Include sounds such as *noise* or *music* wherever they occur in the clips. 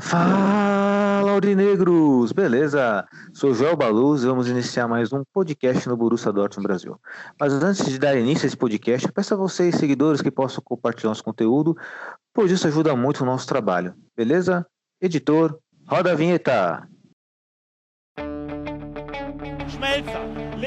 Fala, Aurinegros! Beleza? Sou Joel Baluz e vamos iniciar mais um podcast no Borussia Dortmund Brasil. Mas antes de dar início a esse podcast, peço a vocês, seguidores, que possam compartilhar nosso conteúdo, pois isso ajuda muito o nosso trabalho. Beleza? Editor, roda a vinheta!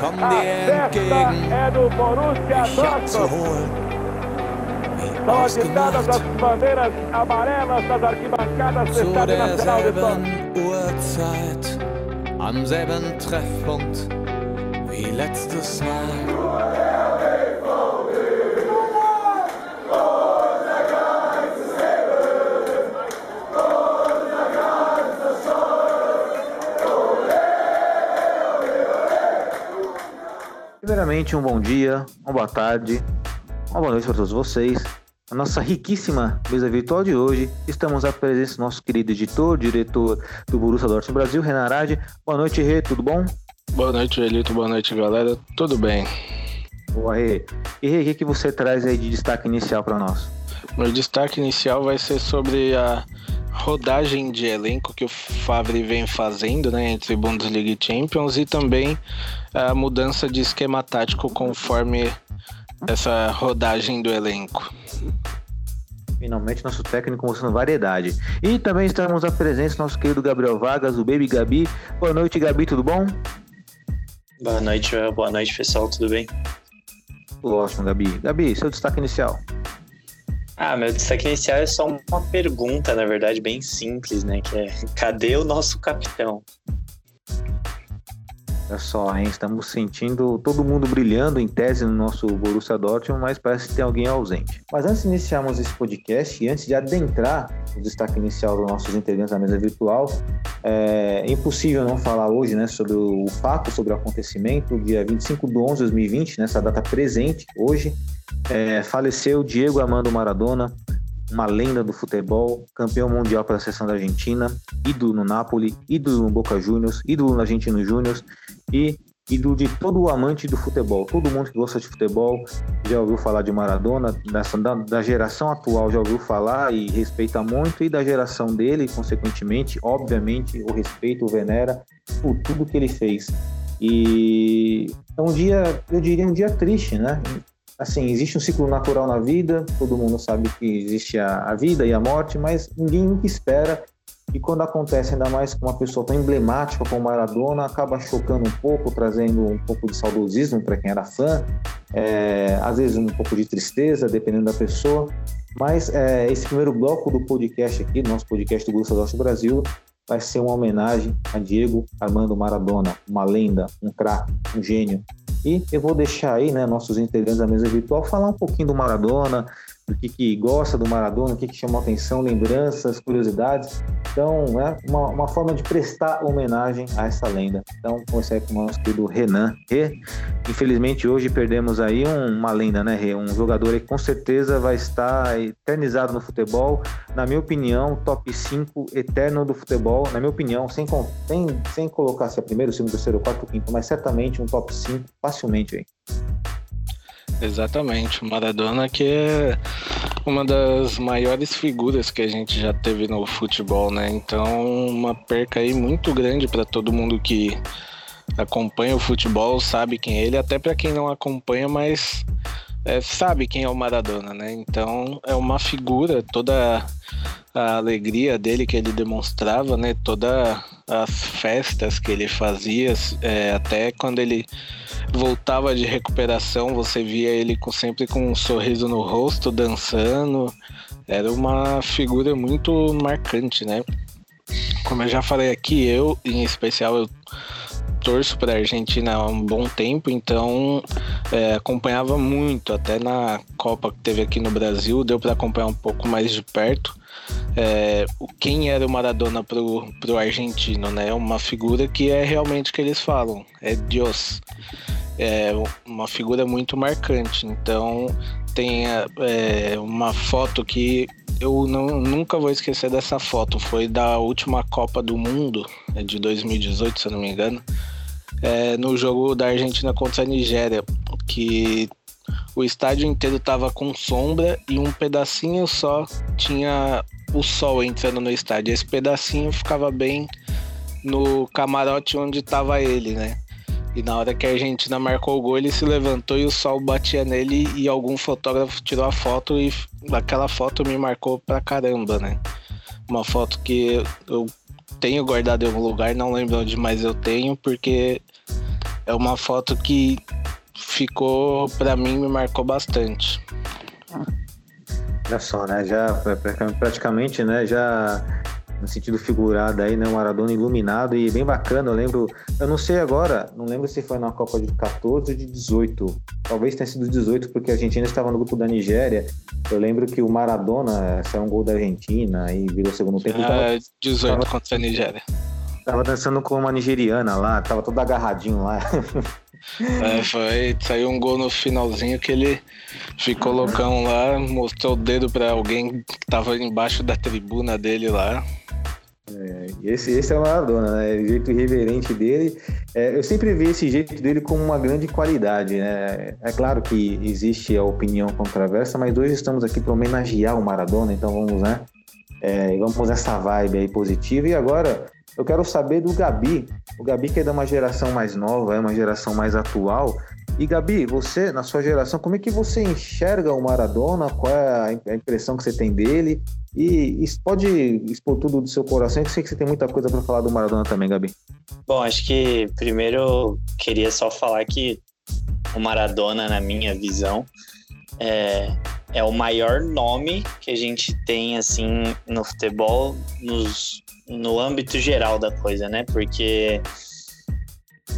Komm dir entgegen, Borussia mich abzuholen, wie São agitadas as bandeiras amarelas das arquibancadas do zu Estádio Nacional de Dortmund. derselben Uhrzeit, am selben Treffpunkt wie letztes Mal. Primeiramente, um bom dia, uma boa tarde, uma boa noite para todos vocês. A nossa riquíssima mesa virtual de hoje, estamos à presença do nosso querido editor, diretor do Borussia Dortmund Brasil, Renan Arade. Boa noite, Rê, tudo bom? Boa noite, Elito. Boa noite, galera. Tudo bem? Boa, Rê. E Rê, o que, que você traz aí de destaque inicial para nós? Meu destaque inicial vai ser sobre a rodagem de elenco que o Favre vem fazendo né, entre Bundesliga e Champions e também a mudança de esquema tático conforme essa rodagem do elenco. Finalmente, nosso técnico mostrando variedade. E também estamos à presença do nosso querido Gabriel Vargas, o Baby Gabi. Boa noite, Gabi, tudo bom? Boa noite, Joel. Boa noite, pessoal. Tudo bem? Tudo ótimo, Gabi. Gabi, seu destaque inicial. Ah, meu destaque inicial é só uma pergunta, na verdade, bem simples, né? Que é: cadê o nosso capitão? Olha só, hein? Estamos sentindo todo mundo brilhando em tese no nosso Borussia Dortmund, mas parece que tem alguém ausente. Mas antes de iniciarmos esse podcast e antes de adentrar o destaque inicial dos nossos integrantes da mesa virtual, é impossível não falar hoje né, sobre o fato, sobre o acontecimento, dia 25 de 11 de 2020, nessa data presente, hoje, é, faleceu Diego Armando Maradona, uma lenda do futebol, campeão mundial pela seleção da Argentina, ídolo no Napoli, ídolo no Boca Juniors, ídolo no Argentino Júnior e ídolo de todo o amante do futebol. Todo mundo que gosta de futebol já ouviu falar de Maradona, dessa, da, da geração atual já ouviu falar e respeita muito, e da geração dele, consequentemente, obviamente, o respeito, o venera por tudo que ele fez. E é um dia, eu diria, um dia triste, né? Assim, existe um ciclo natural na vida, todo mundo sabe que existe a, a, vida e a morte, mas ninguém espera. E quando acontece, ainda mais com uma pessoa tão emblemática como Maradona, acaba chocando um pouco, trazendo um pouco de saudosismo para quem era fã, é, às vezes um pouco de tristeza, dependendo da pessoa. Mas é, esse primeiro bloco do podcast aqui, do nosso podcast do Borussia Dortmund Brasil, vai ser uma homenagem a Diego Armando Maradona, uma lenda, um craque, um gênio. E eu vou deixar aí, né, nossos integrantes da mesa virtual falar um pouquinho do Maradona, do que, que gosta do Maradona, o que, que chamou atenção, lembranças, curiosidades. Então, é uma, uma forma de prestar homenagem a essa lenda. Então, comecei com o nosso querido Renan. Rê, infelizmente, hoje perdemos aí um, uma lenda, né, Rê? Um jogador que com certeza vai estar eternizado no futebol. Na minha opinião, top 5 eterno do futebol. Na minha opinião, sem, sem, sem colocar se é primeiro, segundo, terceiro, quarto, quinto, mas certamente um top 5 facilmente aí. Exatamente, o Maradona que é uma das maiores figuras que a gente já teve no futebol, né? Então, uma perca aí muito grande para todo mundo que acompanha o futebol, sabe quem é ele, até para quem não acompanha, mas é, sabe quem é o Maradona, né? Então, é uma figura, toda a alegria dele que ele demonstrava, né? Todas as festas que ele fazia, é, até quando ele voltava de recuperação, você via ele com, sempre com um sorriso no rosto, dançando. Era uma figura muito marcante, né? Como eu já falei aqui, eu, em especial, eu torço para a Argentina há um bom tempo, então é, acompanhava muito, até na Copa que teve aqui no Brasil, deu para acompanhar um pouco mais de perto. é, quem era o Maradona pro, pro argentino, né? Uma figura que é realmente que eles falam, é Deus. É uma figura muito marcante. Então tem é, uma foto que eu não, nunca vou esquecer dessa foto. Foi da última Copa do Mundo, é de 2018, se eu não me engano. É, no jogo da Argentina contra a Nigéria, que o estádio inteiro tava com sombra e um pedacinho só tinha o sol entrando no estádio. Esse pedacinho ficava bem no camarote onde tava ele, né? E na hora que a Argentina marcou o gol, ele se levantou e o sol batia nele e algum fotógrafo tirou a foto e aquela foto me marcou pra caramba, né? Uma foto que eu tenho guardado em algum lugar, não lembro onde mais eu tenho, porque é uma foto que ficou, para mim, me marcou bastante. Olha só, né? Já praticamente, né? Já no sentido figurado aí, né? O Maradona iluminado e bem bacana. Eu lembro, eu não sei agora, não lembro se foi na Copa de 14 ou de 18. Talvez tenha sido 18, porque a Argentina estava no grupo da Nigéria. Eu lembro que o Maradona saiu um gol da Argentina e virou segundo tempo. Ah, tava, 18 tava, contra a Nigéria. Tava dançando com uma nigeriana lá, tava todo agarradinho lá. É, foi, saiu um gol no finalzinho que ele ficou loucão lá, mostrou o dedo para alguém que tava embaixo da tribuna dele lá. É, esse, esse é o Maradona, né? O jeito irreverente dele. É, eu sempre vi esse jeito dele como uma grande qualidade, né? É claro que existe a opinião controversa, mas hoje estamos aqui para homenagear o Maradona, então vamos, né? É, vamos essa vibe aí positiva. E agora, eu quero saber do Gabi. O Gabi que é de uma geração mais nova, é uma geração mais atual. E Gabi, você, na sua geração, como é que você enxerga o Maradona? Qual é a impressão que você tem dele? E, e pode expor tudo do seu coração, eu sei que você tem muita coisa para falar do Maradona também, Gabi. Bom, acho que primeiro queria só falar que o Maradona, na minha visão, é, é o maior nome que a gente tem assim no futebol nos no âmbito geral da coisa, né? Porque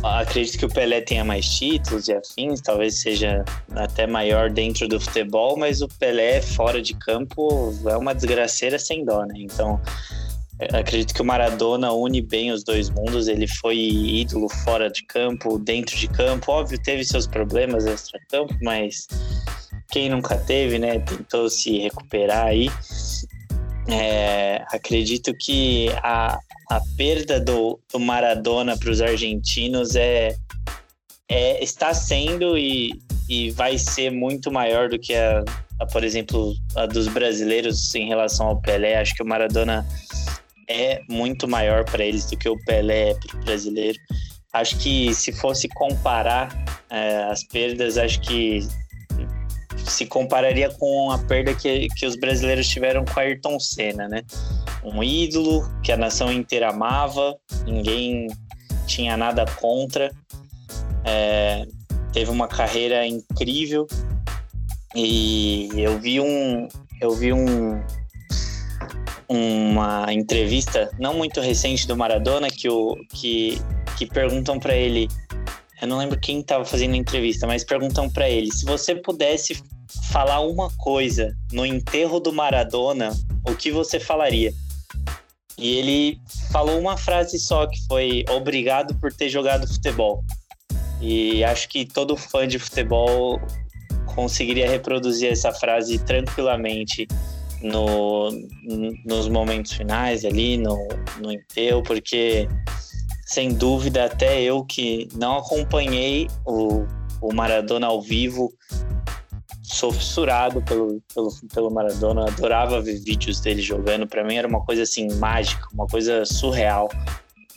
acredito que o Pelé tenha mais títulos e afins, talvez seja até maior dentro do futebol, mas o Pelé fora de campo é uma desgraceira sem dó, né? Então, acredito que o Maradona une bem os dois mundos, ele foi ídolo fora de campo, dentro de campo, óbvio, teve seus problemas extra-campo, mas quem nunca teve, né? Tentou se recuperar aí. É, acredito que a, a perda do, do Maradona para os argentinos é, é, está sendo e, e vai ser muito maior do que a, a, por exemplo, a dos brasileiros em relação ao Pelé. Acho que o Maradona é muito maior para eles do que o Pelé é para o brasileiro. Acho que se fosse comparar é, as perdas, acho que se compararia com a perda que, que os brasileiros tiveram com Ayrton Senna, né? Um ídolo que a nação inteira amava, ninguém tinha nada contra, é, teve uma carreira incrível e eu vi um, eu vi um, uma entrevista não muito recente do Maradona que o que que perguntam para ele eu não lembro quem estava fazendo a entrevista, mas perguntam para ele: se você pudesse falar uma coisa no enterro do Maradona, o que você falaria? E ele falou uma frase só que foi obrigado por ter jogado futebol. E acho que todo fã de futebol conseguiria reproduzir essa frase tranquilamente no, nos momentos finais ali, no, no enterro, porque sem dúvida até eu que não acompanhei o, o Maradona ao vivo sou fissurado pelo, pelo, pelo Maradona, adorava ver vídeos dele jogando. Para mim era uma coisa assim mágica, uma coisa surreal.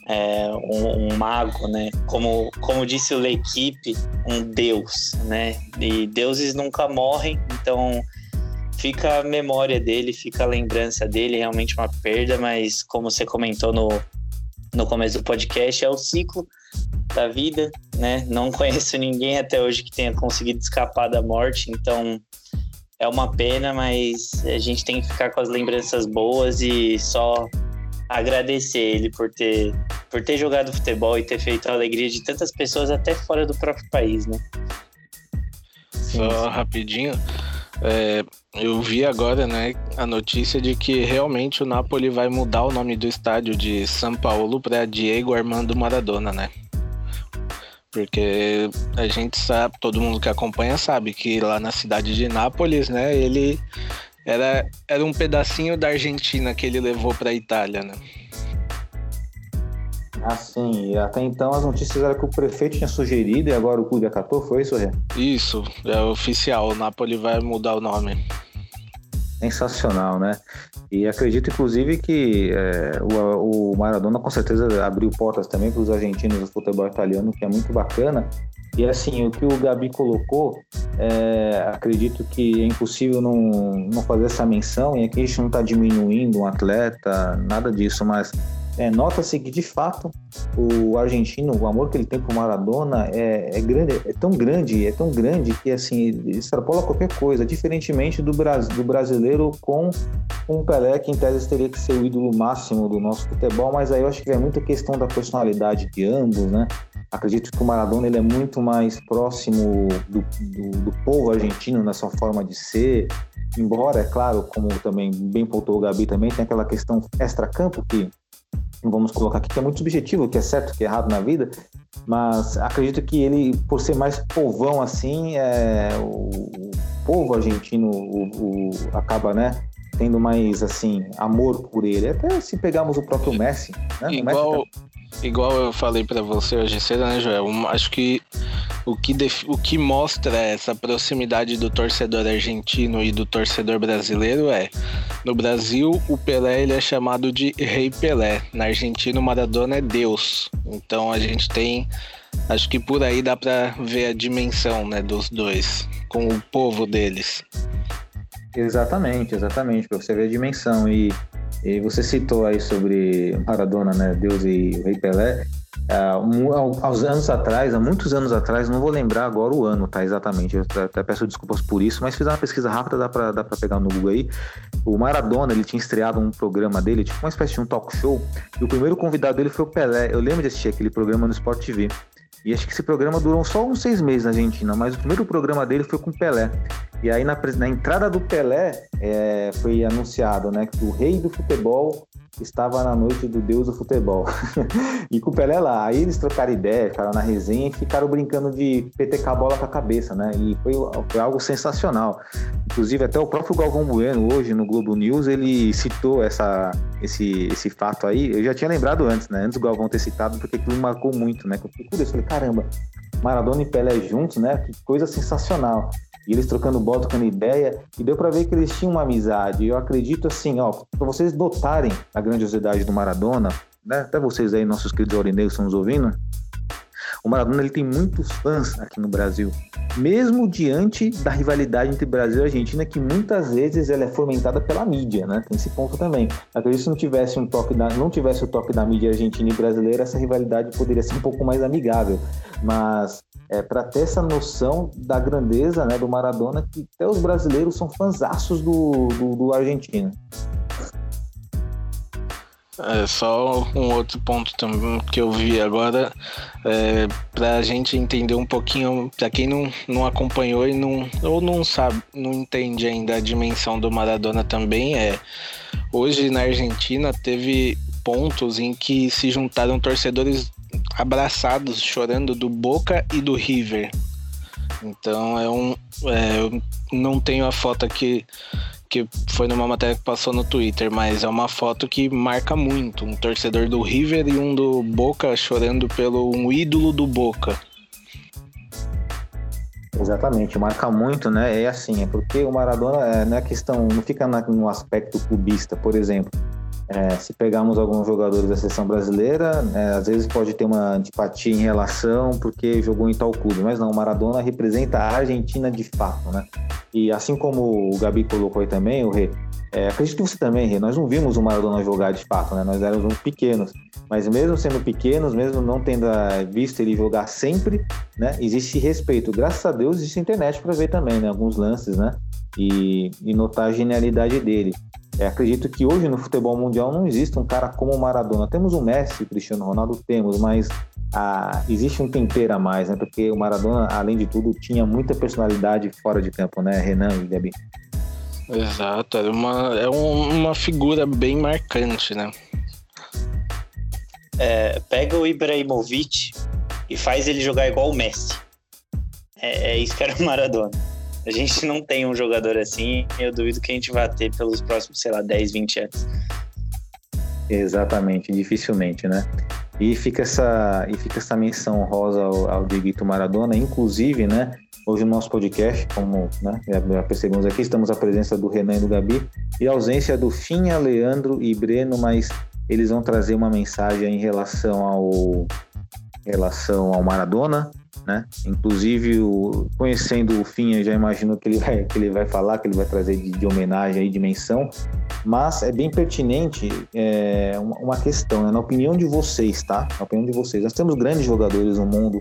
É, um, um, mago, né? Como, como disse o L'Equipe, um deus, né? E deuses nunca morrem, então fica a memória dele, fica a lembrança dele, realmente uma perda, mas como você comentou no, no começo do podcast, é o ciclo da vida, né? Não *laughs* conheço ninguém até hoje que tenha conseguido escapar da morte, então é uma pena, mas a gente tem que ficar com as lembranças boas e só agradecer ele por ter por ter jogado futebol e ter feito a alegria de tantas pessoas até fora do próprio país, né? Só rapidinho, É, eu vi agora, né, a notícia de que realmente o Napoli vai mudar o nome do estádio de São Paulo para Diego Armando Maradona, né? Porque a gente sabe, todo mundo que acompanha sabe que lá na cidade de Nápoles, né, ele era, era um pedacinho da Argentina que ele levou para a Itália, né? Ah, sim. Até então as notícias eram que o prefeito tinha sugerido e agora o clube acatou, foi isso, Rê? Isso, é oficial. O Napoli vai mudar o nome. Sensacional, né? E acredito, inclusive, que é, o, o, Maradona com certeza abriu portas também para os argentinos do futebol italiano, que é muito bacana. E assim, o que o Gabi colocou, é, acredito que é impossível não, não fazer essa menção, e aqui a gente não está diminuindo um atleta, nada disso, mas é, Nota-se que, de fato, o argentino, o amor que ele tem por Maradona é, é, grande, é tão grande, é tão grande que, assim, extrapola qualquer coisa, diferentemente do, do brasileiro com um Pelé, que em tese teria que ser o ídolo máximo do nosso futebol, mas aí eu acho que é muita questão da personalidade de ambos, né? Acredito que o Maradona ele é muito mais próximo do, do, do povo argentino na sua forma de ser, embora, é claro, como também bem pontuou o Gabi também, tem aquela questão extra-campo que vamos colocar aqui, que é muito subjetivo, que é certo, que é errado na vida, mas acredito que ele, por ser mais povão assim, é, o, o povo argentino o, o, acaba, né, tendo mais, assim, amor por ele. Até se pegarmos o próprio Messi, né? Igual, Messi tá... igual eu falei para você hoje cedo, né, Joel? Acho que o que, def... o que mostra essa proximidade do torcedor argentino e do torcedor brasileiro é no Brasil o Pelé ele é chamado de Rei Pelé, na Argentina o Maradona é Deus. Então a gente tem acho que por aí dá para ver a dimensão né, dos dois com o povo deles. Exatamente, exatamente, para você ver a dimensão e, e você citou aí sobre Maradona, né, Deus e o Rei Pelé. Uh, aos anos atrás, há muitos anos atrás, não vou lembrar agora o ano, tá? Exatamente. Eu até peço desculpas por isso, mas fiz uma pesquisa rápida, dá pra, dá pra pegar no Google aí. O Maradona, ele tinha estreado um programa dele, tipo uma espécie de um talk show, e o primeiro convidado dele foi o Pelé. Eu lembro de assistir aquele programa no Sport TV. E acho que esse programa durou só uns seis meses na Argentina, mas o primeiro programa dele foi com o Pelé. E aí, na, na entrada do Pelé, é, foi anunciado né, que o rei do futebol estava na noite do deus do futebol. *laughs* e com o Pelé lá. Aí eles trocaram ideia, ficaram na resenha e ficaram brincando de PTK bola com a cabeça, né? E foi, foi, algo sensacional. Inclusive, até o próprio Galvão Bueno, hoje no Globo News, ele citou essa, esse, esse fato aí. Eu já tinha lembrado antes, né? Antes do Galvão ter citado, porque aquilo me marcou muito, né? Eu fiquei curioso, falei, caramba, Maradona e Pelé juntos, né? Que coisa sensacional. E eles trocando bola, trocando ideia, e deu para ver que eles tinham uma amizade. Eu acredito assim, ó, para vocês notarem a grandiosidade do Maradona, né? Até vocês aí, nossos queridos aurinegros, estão nos ouvindo. O Maradona ele tem muitos fãs aqui no Brasil, mesmo diante da rivalidade entre Brasil e Argentina, que muitas vezes ela é fomentada pela mídia, né? Tem esse ponto também. Acredito que se não tivesse um toque da, não tivesse o toque da mídia argentina e brasileira, essa rivalidade poderia ser um pouco mais amigável. Mas é, para ter essa noção da grandeza né, do Maradona, que até os brasileiros são fãzaços do, do, do argentino. É, só um outro ponto também que eu vi agora, é, para a gente entender um pouquinho, para quem não, não acompanhou e não, ou não sabe, não entende ainda a dimensão do Maradona também, é hoje na Argentina teve pontos em que se juntaram torcedores abraçados, chorando do Boca e do River. Então é um. É, eu não tenho a foto aqui que foi numa matéria que passou no Twitter, mas é uma foto que marca muito. Um torcedor do River e um do Boca chorando pelo um ídolo do Boca. Exatamente, marca muito, né? É assim, é porque o Maradona é, não é questão, não fica no aspecto cubista, por exemplo. É, se pegarmos alguns jogadores da seleção brasileira, é, às vezes pode ter uma antipatia em relação porque jogou em tal clube, mas não, o Maradona representa a Argentina de fato, né? E assim como o Gabi colocou aí também, o Rê, é, acredito que você também, Rê, nós não vimos o Maradona jogar de fato, né? Nós éramos pequenos, mas mesmo sendo pequenos, mesmo não tendo visto ele jogar sempre, né? Existe respeito. Graças a Deus existe internet para ver também, né? Alguns lances, né? E, e notar a genialidade dele. É, acredito que hoje no futebol mundial não existe um cara como o Maradona. Temos o Messi, o Cristiano Ronaldo, temos, mas a, existe um tempero a mais, né? Porque o Maradona, além de tudo, tinha muita personalidade fora de campo, né, Renan e Gabi? Exato, é uma, é uma figura bem marcante, né? É, pega o Ibrahimovic e faz ele jogar igual o Messi. É, é isso que era o Maradona. A gente não tem um jogador assim eu duvido que a gente vai ter pelos próximos, sei lá, 10, 20 anos. Exatamente, dificilmente, né? E fica essa, e fica essa menção rosa ao, ao Maradona, inclusive, né? Hoje no nosso podcast, como né, já percebemos aqui, estamos à presença do Renan e do Gabi e a ausência do Finha, Leandro e Breno, mas eles vão trazer uma mensagem em relação ao, em relação ao Maradona, né? Inclusive, o, conhecendo o Finha, já imagino que ele vai, que ele vai falar, que ele vai trazer de, de homenagem aí, de menção. Mas é bem pertinente é, uma, uma, questão, né? na opinião de vocês, tá? Na opinião de vocês. Nós temos grandes jogadores no mundo,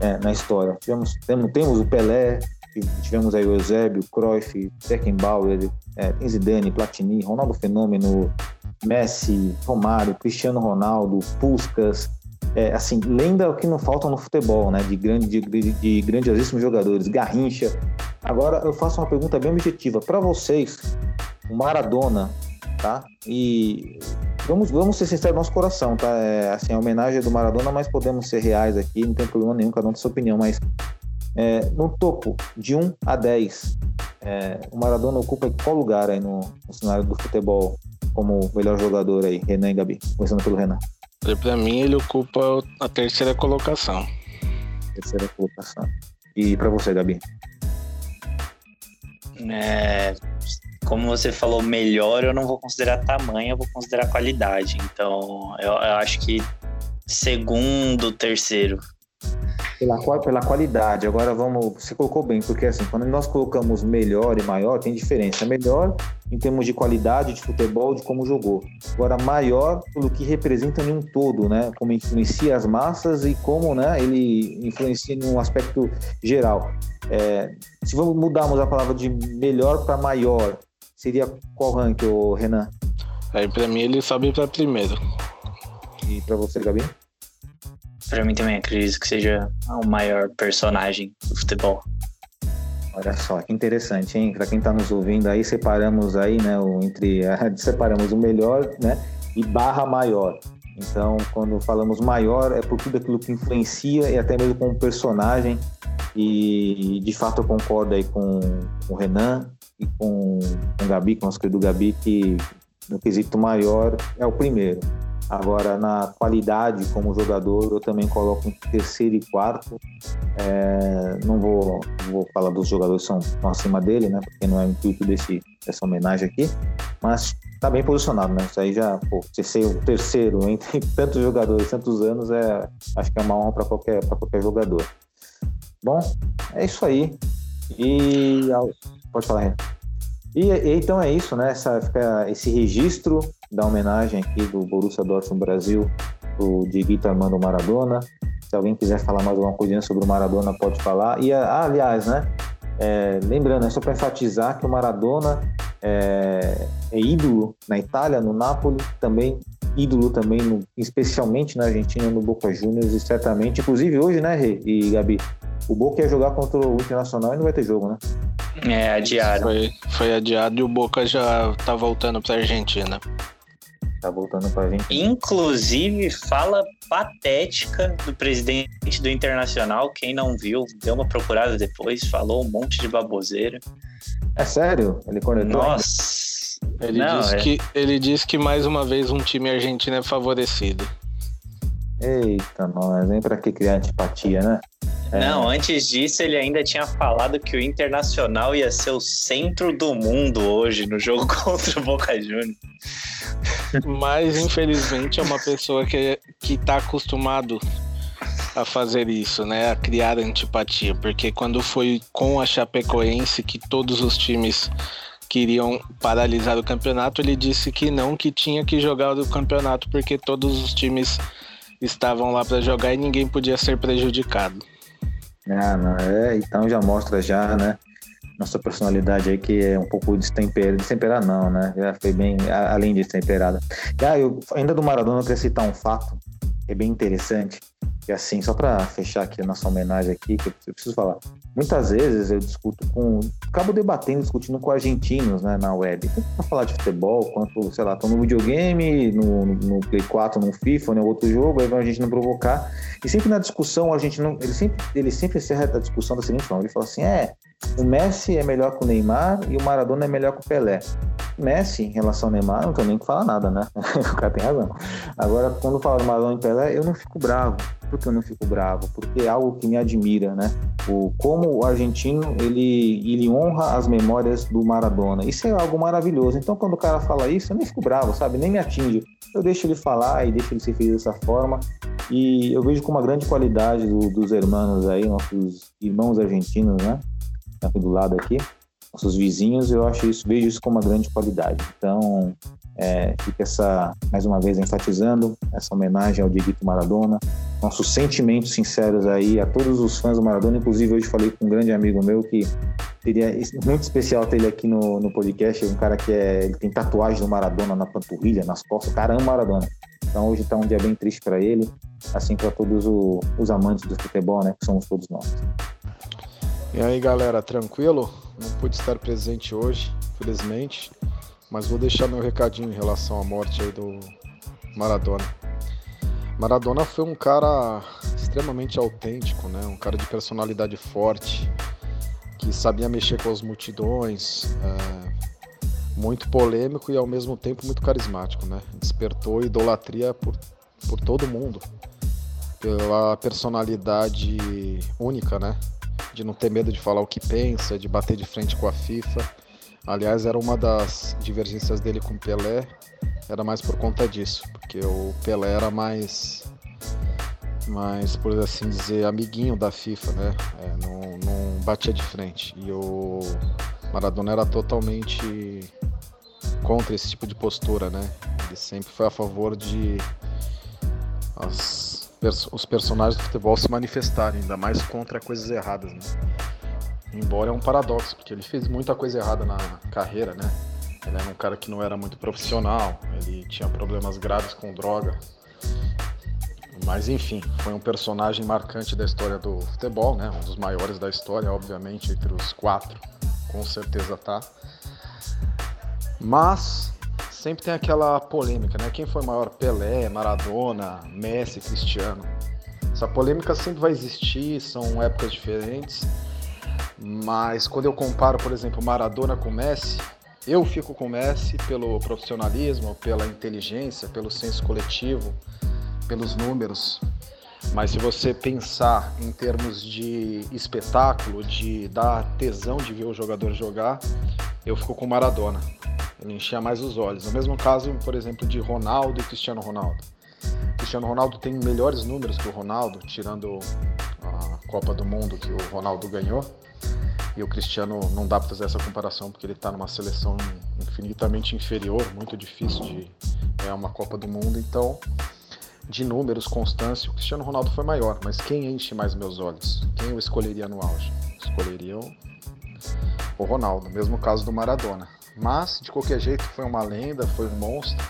é, na história. Tivemos, temos, temos o Pelé, tivemos aí o Eusébio, Cruyff, Beckenbauer, é, Zidane, Platini, Ronaldo Fenômeno, Messi, Romário, Cristiano Ronaldo, Puskas, é, assim, lenda que não faltam no futebol, né? De, grande, de, de, grandiosíssimos jogadores, Garrincha. Agora eu faço uma pergunta bem objetiva. Para vocês, o Maradona, tá? E vamos, vamos ser sinceros no nosso coração, tá? É, assim, a homenagem é do Maradona, mas podemos ser reais aqui, não tem problema nenhum, cada um tem sua opinião. Mas é, no topo, de 1 a 10, é, o Maradona ocupa qual lugar aí no, no cenário do futebol como melhor jogador aí, Renan e Gabi? Começando pelo Renan. Para mim, ele ocupa a terceira colocação. Terceira colocação. E para você, Gabi? É, como você falou, melhor eu não vou considerar tamanho, eu vou considerar qualidade. Então, eu, eu acho que segundo, terceiro. Pela, pela qualidade, agora vamos. Você colocou bem, porque assim, quando nós colocamos melhor e maior, tem diferença. Melhor em termos de qualidade de futebol, de como jogou. Agora, maior pelo que representa em um todo, né? Como influencia as massas e como né, ele influencia em um aspecto geral. É, se vamos mudarmos a palavra de melhor para maior, seria qual rank, Renan? Aí, para mim, ele sobe para primeiro. E para você, Gabi? Para mim também acredito que seja o maior personagem do futebol. Olha só, que interessante, hein? Para quem está nos ouvindo aí, separamos aí, né, o, entre *laughs* separamos o melhor, né, e barra maior. Então, quando falamos maior, é por tudo aquilo que influencia e até mesmo com o personagem. E de fato eu concordo aí com, com o Renan e com, com o Gabi, com o nosso querido Gabi, que no quesito maior é o primeiro. Agora, na qualidade como jogador, eu também coloco em terceiro e quarto. É, não vou, vou falar dos jogadores que são, estão acima dele, né? Porque não é o intuito desse, dessa homenagem aqui. Mas está bem posicionado, né? Isso aí já, pô, você ser o terceiro *laughs* entre tantos jogadores, tantos anos, é, acho que é uma honra para qualquer, qualquer jogador. Bom, é isso aí. E. Pode falar, Renan. E, e, então é isso, né? Essa, esse registro da homenagem aqui do Borussia Dortmund Brasil, do Dieguito Armando Maradona. Se alguém quiser falar mais alguma coisinha sobre o Maradona, pode falar. E, ah, aliás, né? É, lembrando, é só para enfatizar que o Maradona é, é, ídolo na Itália, no Napoli, também ídolo também, no, especialmente na Argentina, no Boca Juniors, e certamente, inclusive hoje, né, Rê e Gabi, o Boca ia jogar contra o Internacional e não vai ter jogo, né? É, adiado. Foi, foi adiado e o Boca já tá voltando pra Argentina. Tá voltando pra Argentina. Inclusive, fala patética do presidente do Internacional. Quem não viu, deu uma procurada depois, falou um monte de baboseira. É sério? Ele cornetou? Nossa. Ele, não, disse é... que, ele disse que mais uma vez um time argentino é favorecido. Eita, nós, nem pra que criar antipatia, né? É. Não, antes disso ele ainda tinha falado que o Internacional ia ser o centro do mundo hoje no jogo *laughs* contra o Boca Juniors. Mas infelizmente é uma pessoa que, que tá acostumado a fazer isso, né? A criar antipatia. Porque quando foi com a Chapecoense que todos os times queriam paralisar o campeonato, ele disse que não, que tinha que jogar o campeonato porque todos os times estavam lá para jogar e ninguém podia ser prejudicado. Ah, não, é, então já mostra já, né? Nossa personalidade aí que é um pouco destemperada, destemperada não, né? Já foi bem, além de destemperada. Ah, eu, ainda do Maradona eu queria citar um fato é bem interessante. que assim, só para fechar aqui a nossa homenagem aqui, que eu preciso falar. Muitas vezes eu discuto com. acabo debatendo, discutindo com argentinos né, na web. Tanto para falar de futebol, quanto, sei lá, tô no videogame, no, no Play 4, no FIFA, no outro jogo, aí vai a gente não provocar. E sempre na discussão, a gente não. Ele sempre, ele sempre encerra a discussão da seguinte forma: ele fala assim, é, o Messi é melhor que o Neymar e o Maradona é melhor que o Pelé. Messi, em relação ao Neymar, não tem nem que falar nada, né? *laughs* o cara tem razão. Agora, quando fala do Maradona e Pelé, eu não fico bravo. Por que eu não fico bravo? Porque é algo que me admira, né? O, como o argentino, ele, ele honra as memórias do Maradona. Isso é algo maravilhoso. Então, quando o cara fala isso, eu nem fico bravo, sabe? Nem me atinge. Eu deixo ele falar e deixo ele ser feliz dessa forma. E eu vejo com uma grande qualidade do, dos irmãos aí, nossos irmãos argentinos, né? Aqui do lado aqui nossos vizinhos, eu acho isso, vejo isso como uma grande qualidade. Então, é, fica essa, mais uma vez, enfatizando essa homenagem ao Dieguito Maradona, nossos sentimentos sinceros aí a todos os fãs do Maradona. Inclusive, hoje falei com um grande amigo meu que seria muito especial ter ele aqui no, no podcast. Um cara que é, ele tem tatuagem do Maradona na panturrilha, nas costas. O cara ama Maradona. Então, hoje está um dia bem triste para ele, assim para todos o, os amantes do futebol, né, que somos todos nós. E aí, galera, tranquilo? Não pude estar presente hoje, felizmente, mas vou deixar meu recadinho em relação à morte aí do Maradona. Maradona foi um cara extremamente autêntico, né? Um cara de personalidade forte, que sabia mexer com as multidões, é, muito polêmico e ao mesmo tempo muito carismático, né? Despertou idolatria por, por todo mundo pela personalidade única, né? De não ter medo de falar o que pensa, de bater de frente com a FIFA. Aliás, era uma das divergências dele com o Pelé, era mais por conta disso, porque o Pelé era mais, mais por assim dizer, amiguinho da FIFA, né? É, não, não batia de frente. E o Maradona era totalmente contra esse tipo de postura, né? Ele sempre foi a favor de as os personagens do futebol se manifestarem, ainda mais contra coisas erradas, né? Embora é um paradoxo, porque ele fez muita coisa errada na carreira, né? Ele era um cara que não era muito profissional, ele tinha problemas graves com droga. Mas enfim, foi um personagem marcante da história do futebol, né? Um dos maiores da história, obviamente, entre os quatro, com certeza tá. Mas sempre tem aquela polêmica, né? Quem foi maior? Pelé, Maradona, Messi, Cristiano. Essa polêmica sempre vai existir, são épocas diferentes. Mas quando eu comparo, por exemplo, Maradona com Messi, eu fico com Messi pelo profissionalismo, pela inteligência, pelo senso coletivo, pelos números. Mas se você pensar em termos de espetáculo, de dar tesão de ver o jogador jogar, eu fico com Maradona. Ele enchia mais os olhos. No mesmo caso, por exemplo, de Ronaldo e Cristiano Ronaldo. Cristiano Ronaldo tem melhores números que o Ronaldo, tirando a Copa do Mundo que o Ronaldo ganhou. E o Cristiano não dá para fazer essa comparação porque ele está numa seleção infinitamente inferior, muito difícil de ganhar uma Copa do Mundo. Então, de números, constância, o Cristiano Ronaldo foi maior. Mas quem enche mais meus olhos? Quem eu escolheria no auge? Escolheria o Ronaldo, mesmo caso do Maradona. Mas, de qualquer jeito, foi uma lenda, foi um monstro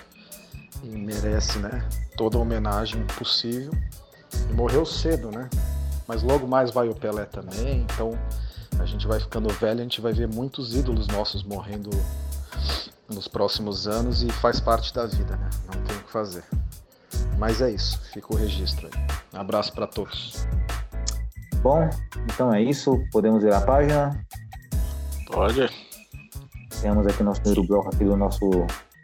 e merece, né, toda a homenagem possível. E morreu cedo, né? Mas logo mais vai o Pelé também, então a gente vai ficando velho, a gente vai ver muitos ídolos nossos morrendo nos próximos anos e faz parte da vida, né? Não tem o que fazer. Mas é isso, fica o registro aí. Um abraço para todos. Bom, então é isso. Podemos ir à página? Pode. Temos aqui nosso primeiro bloco aqui do nosso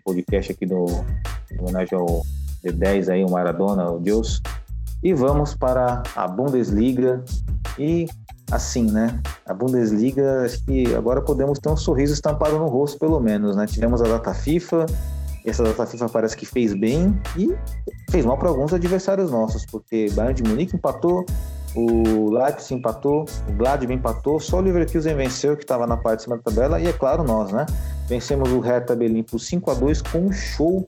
podcast aqui do, do homenagem ao D10 aí, o Maradona, o Deus. E vamos para a Bundesliga. E assim, né? A Bundesliga, acho que agora podemos ter um sorriso estampado no rosto, pelo menos, né? Tivemos a data FIFA, essa data FIFA parece que fez bem e fez mal para alguns adversários nossos, porque Bayern de Munique empatou, o Leipzig empatou, o Gladbach empatou, só o Leverkusen venceu, que estava na parte de cima da tabela, e é claro, nós, né? Vencemos o Hertha Berlim por 5 a 2 com um show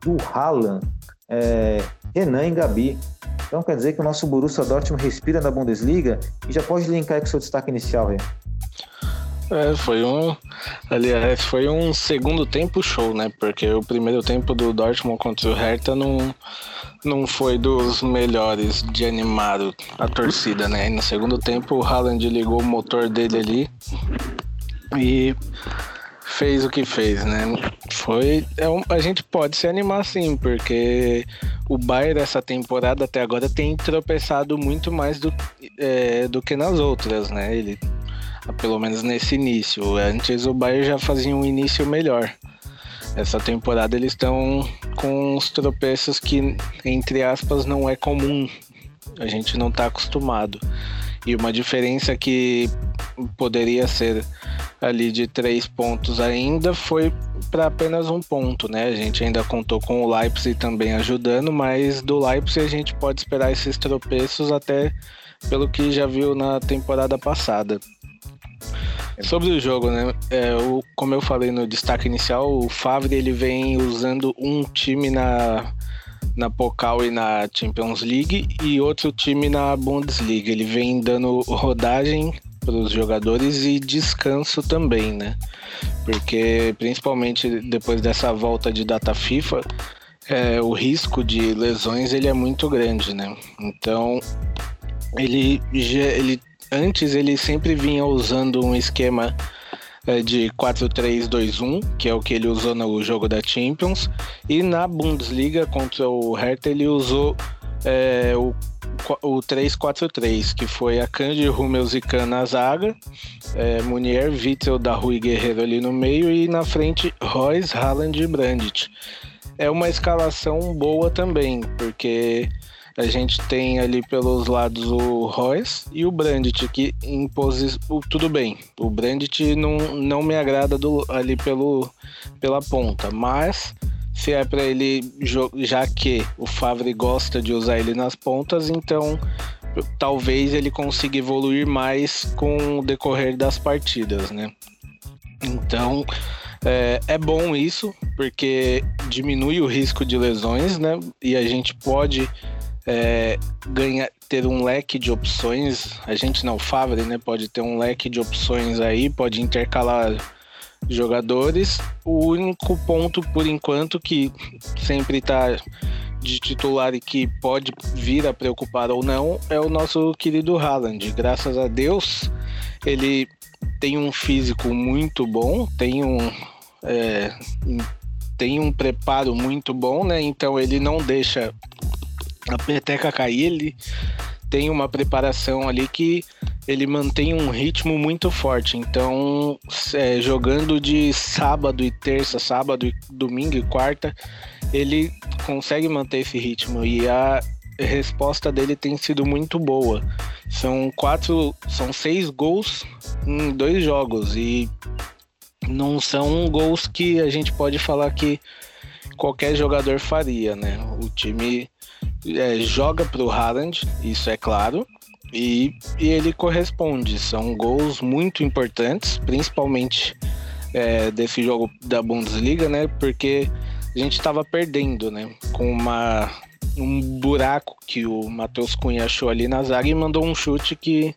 do Haaland, é, Renan e Gabi. Então quer dizer que o nosso Borussia Dortmund respira na Bundesliga e já pode linkar aí com o seu destaque inicial, velho. É, foi um. Aliás, foi um segundo tempo show, né? Porque o primeiro tempo do Dortmund contra o Hertha não, não foi dos melhores de animar a torcida, né? E no segundo tempo o Haaland ligou o motor dele ali e fez o que fez, né? Foi. É um, a gente pode se animar sim, porque o Bayern essa temporada até agora tem tropeçado muito mais do, é, do que nas outras, né? Ele pelo menos nesse início. Antes o Bayern já fazia um início melhor. Essa temporada eles estão com uns tropeços que, entre aspas, não é comum. A gente não está acostumado. E uma diferença que poderia ser ali de três pontos ainda foi para apenas um ponto, né? A gente ainda contou com o Leipzig também ajudando, mas do Leipzig a gente pode esperar esses tropeços até pelo que já viu na temporada passada. Sobre o jogo, né? É, o, como eu falei no destaque inicial, o Favre ele vem usando um time na, na Pokal e na Champions League e outro time na Bundesliga. Ele vem dando rodagem para os jogadores e descanso também, né? Porque principalmente depois dessa volta de data FIFA, é, o risco de lesões ele é muito grande, né? Então ele, ele antes ele sempre vinha usando um esquema é, de 4-3-2-1, que é o que ele usou no jogo da Champions, e na Bundesliga contra o Hertha ele usou é, o, o 3-4-3, que foi a Hummels e Kahn na zaga, é, Munier, Witzel, da Rui Guerreiro ali no meio e na frente Royce, Haaland e Brandt. É uma escalação boa também, porque a gente tem ali pelos lados o Royce e o Brandt, que impôs tudo bem. O Brandt não, não me agrada do, ali pelo, pela ponta, mas se é para ele, já que o Favre gosta de usar ele nas pontas, então talvez ele consiga evoluir mais com o decorrer das partidas, né? Então é, é bom isso, porque diminui o risco de lesões, né? E a gente pode é, ter um leque de opções. A gente não, o Favre, né? Pode ter um leque de opções aí, pode intercalar jogadores. O único ponto, por enquanto, que sempre está de titular e que pode vir a preocupar ou não é o nosso querido Haaland. Graças a Deus, ele tem um físico muito bom, tem um. É, tem um preparo muito bom, né? Então ele não deixa a peteca cair, ele tem uma preparação ali que ele mantém um ritmo muito forte. Então, é, jogando de sábado e terça, sábado e domingo e quarta, ele consegue manter esse ritmo e a resposta dele tem sido muito boa. São quatro, são seis gols em dois jogos e não são gols que a gente pode falar que qualquer jogador faria, né? O time é, joga para o Haaland, isso é claro, e, e, ele corresponde. São gols muito importantes, principalmente é, desse jogo da Bundesliga, né? Porque a gente estava perdendo, né? Com uma, um buraco que o Matheus Cunha achou ali na zaga e mandou um chute que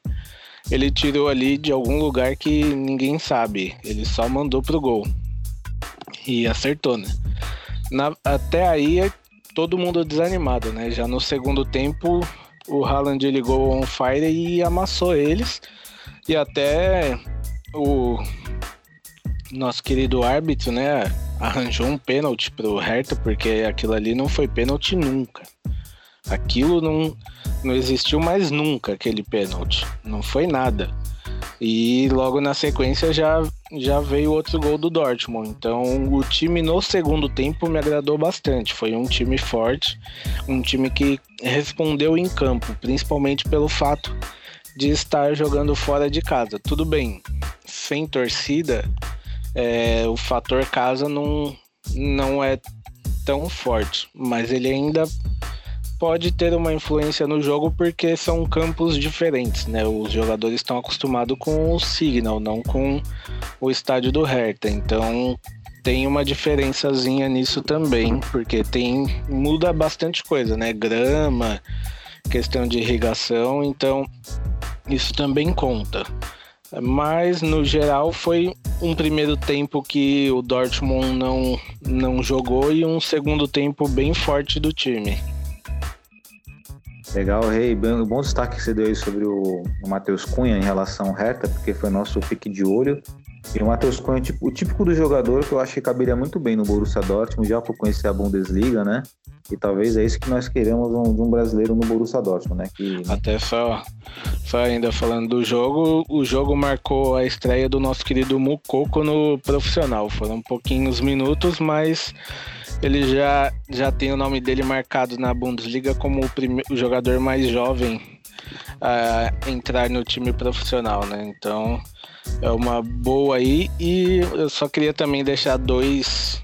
ele tirou ali de algum lugar que ninguém sabe. Ele só mandou pro gol. E acertou, né? Na, até aí todo mundo desanimado, né? Já no segundo tempo, o Haaland ligou on fire e amassou eles. E até o nosso querido árbitro, né, arranjou um pênalti pro Hertha, porque aquilo ali não foi pênalti nunca. Aquilo não, não existiu mais nunca, aquele pênalti. Não foi nada. E logo na sequência já, já veio outro gol do Dortmund. Então o time no segundo tempo me agradou bastante. Foi um time forte, um time que respondeu em campo, principalmente pelo fato de estar jogando fora de casa. Tudo bem, sem torcida, é, o fator casa não, não é tão forte, mas ele ainda pode ter uma influência no jogo porque são campos diferentes, né? Os jogadores estão acostumados com o Signal, não com o estádio do Hertha. Então tem uma diferençazinha nisso também, porque tem muda bastante coisa, né? Grama, questão de irrigação, então isso também conta. Mas no geral foi um primeiro tempo que o Dortmund não, não jogou e um segundo tempo bem forte do time. Legal, Rei. Bom, bom destaque que você deu aí sobre o, o Matheus Cunha em relação ao Hertha, porque foi nosso pique de olho. E o Matheus Cunha, tipo, o típico do jogador que eu acho que caberia muito bem no Borussia Dortmund, já por conhecer a Bundesliga, né? E talvez é isso que nós queremos um, de um brasileiro no Borussia Dortmund, né? Que... Até só, só ainda falando do jogo, o jogo marcou a estreia do nosso querido Mukoko no profissional. Foram pouquinhos minutos, mas ele já, já tem o nome dele marcado na Bundesliga como o, primeiro, o jogador mais jovem a entrar no time profissional, né? Então é uma boa aí. E eu só queria também deixar dois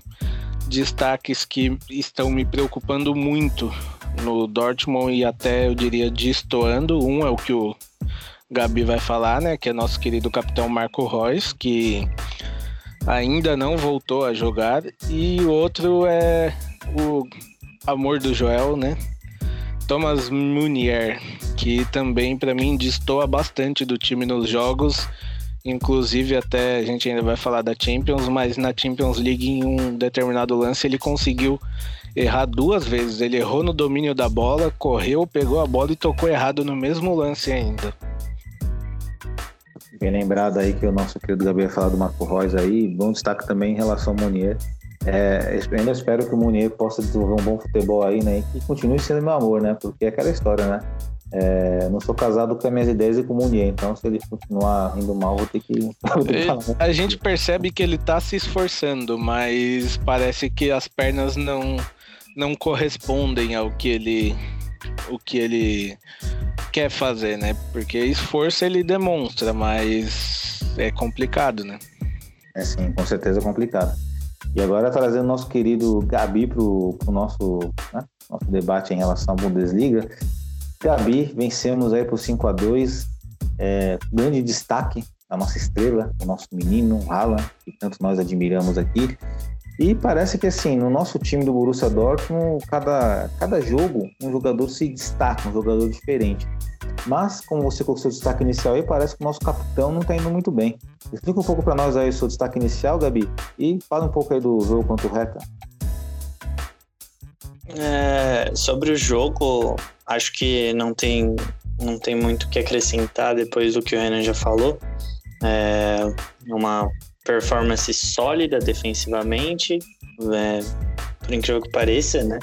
destaques que estão me preocupando muito no Dortmund e até eu diria destoando. Um é o que o Gabi vai falar, né? Que é nosso querido capitão Marco Reus, que ainda não voltou a jogar. E o outro é o amor do Joel, né? Thomas Munier, que também para mim destoa bastante do time nos jogos Inclusive, até a gente ainda vai falar da Champions, mas na Champions League, em um determinado lance, ele conseguiu errar duas vezes. Ele errou no domínio da bola, correu, pegou a bola e tocou errado no mesmo lance ainda. Bem lembrado aí que o nosso querido Gabriel falou do Marco Reus aí. Bom destaque também em relação ao Munier. É, ainda espero que o Munier possa desenvolver um bom futebol aí, né? E que continue sendo meu amor, né? Porque é aquela história, né? É, não sou casado com as minhas ideias e com o Munier, então se ele continuar indo mal, vou ter que. *laughs* Né? a gente percebe que ele tá se esforçando, mas parece que as pernas não, não correspondem ao que ele. O que ele quer fazer, né? Porque esforço ele demonstra, mas é complicado, né? É sim, com certeza é complicado. E agora trazendo nosso querido Gabi pro, pro nosso, né, nosso debate em relação à Bundesliga. Gabi, vencemos aí por 5 a 2 é, Grande destaque a nossa estrela, o nosso menino, o Haaland, que tanto nós admiramos aqui. E parece que assim, no nosso time do Borussia Dortmund, cada, cada jogo, um jogador se destaca, um jogador diferente. Mas, como você colocou seu destaque inicial aí, parece que o nosso capitão não está indo muito bem. Explica um pouco para nós aí o seu destaque inicial, Gabi, e fala um pouco aí do jogo contra o Reta. É, sobre o jogo, acho que não tem, não tem muito o que acrescentar depois do que o Renan já falou. É uma performance sólida defensivamente, é, por incrível que pareça, né?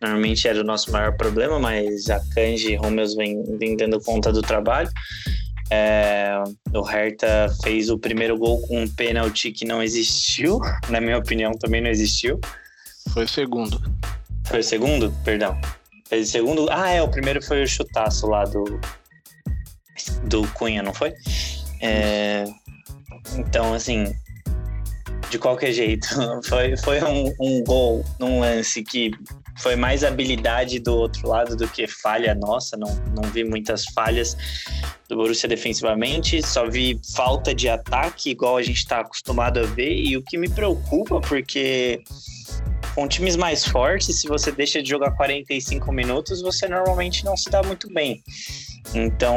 Normalmente era o nosso maior problema, mas a Kanji e Romeus vem, vem dando conta do trabalho. É, o Hertha fez o primeiro gol com um pênalti que não existiu, *laughs* na minha opinião também não existiu. Foi o segundo. Foi o segundo? Perdão. Fez o segundo. Ah, é, o primeiro foi o chutaço lá do. Do Cunha, não foi? É, então, assim. De qualquer jeito, *laughs* foi, foi um, um gol num lance que foi mais habilidade do outro lado do que falha nossa. Não, não vi muitas falhas do Borussia defensivamente, só vi falta de ataque, igual a gente está acostumado a ver. E o que me preocupa, porque com times mais fortes, se você deixa de jogar 45 minutos, você normalmente não se dá muito bem. Então,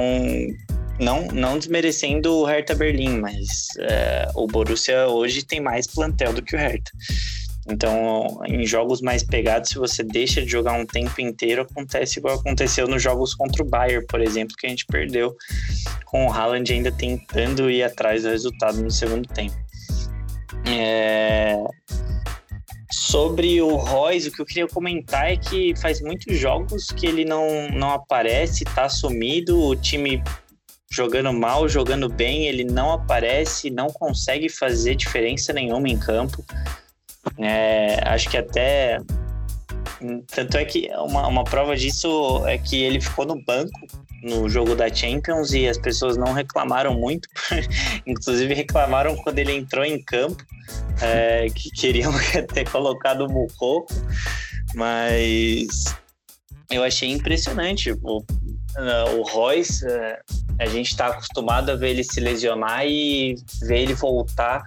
não, não desmerecendo o Hertha Berlim, mas é, o Borussia hoje tem mais plantel do que o Hertha. Então, em jogos mais pegados, se você deixa de jogar um tempo inteiro, acontece igual aconteceu nos jogos contra o Bayern, por exemplo, que a gente perdeu com o Haaland ainda tentando ir atrás do resultado no segundo tempo. É... Sobre o Royce, o que eu queria comentar é que faz muitos jogos que ele não, não aparece, tá sumido, o time jogando mal, jogando bem, ele não aparece, não consegue fazer diferença nenhuma em campo. É, acho que até. Tanto é que uma, uma prova disso é que ele ficou no banco no jogo da Champions e as pessoas não reclamaram muito, *laughs* inclusive reclamaram quando ele entrou em campo é, que queriam *laughs* ter colocado o Mucoco, mas eu achei impressionante. O, o Royce, a gente está acostumado a ver ele se lesionar e ver ele voltar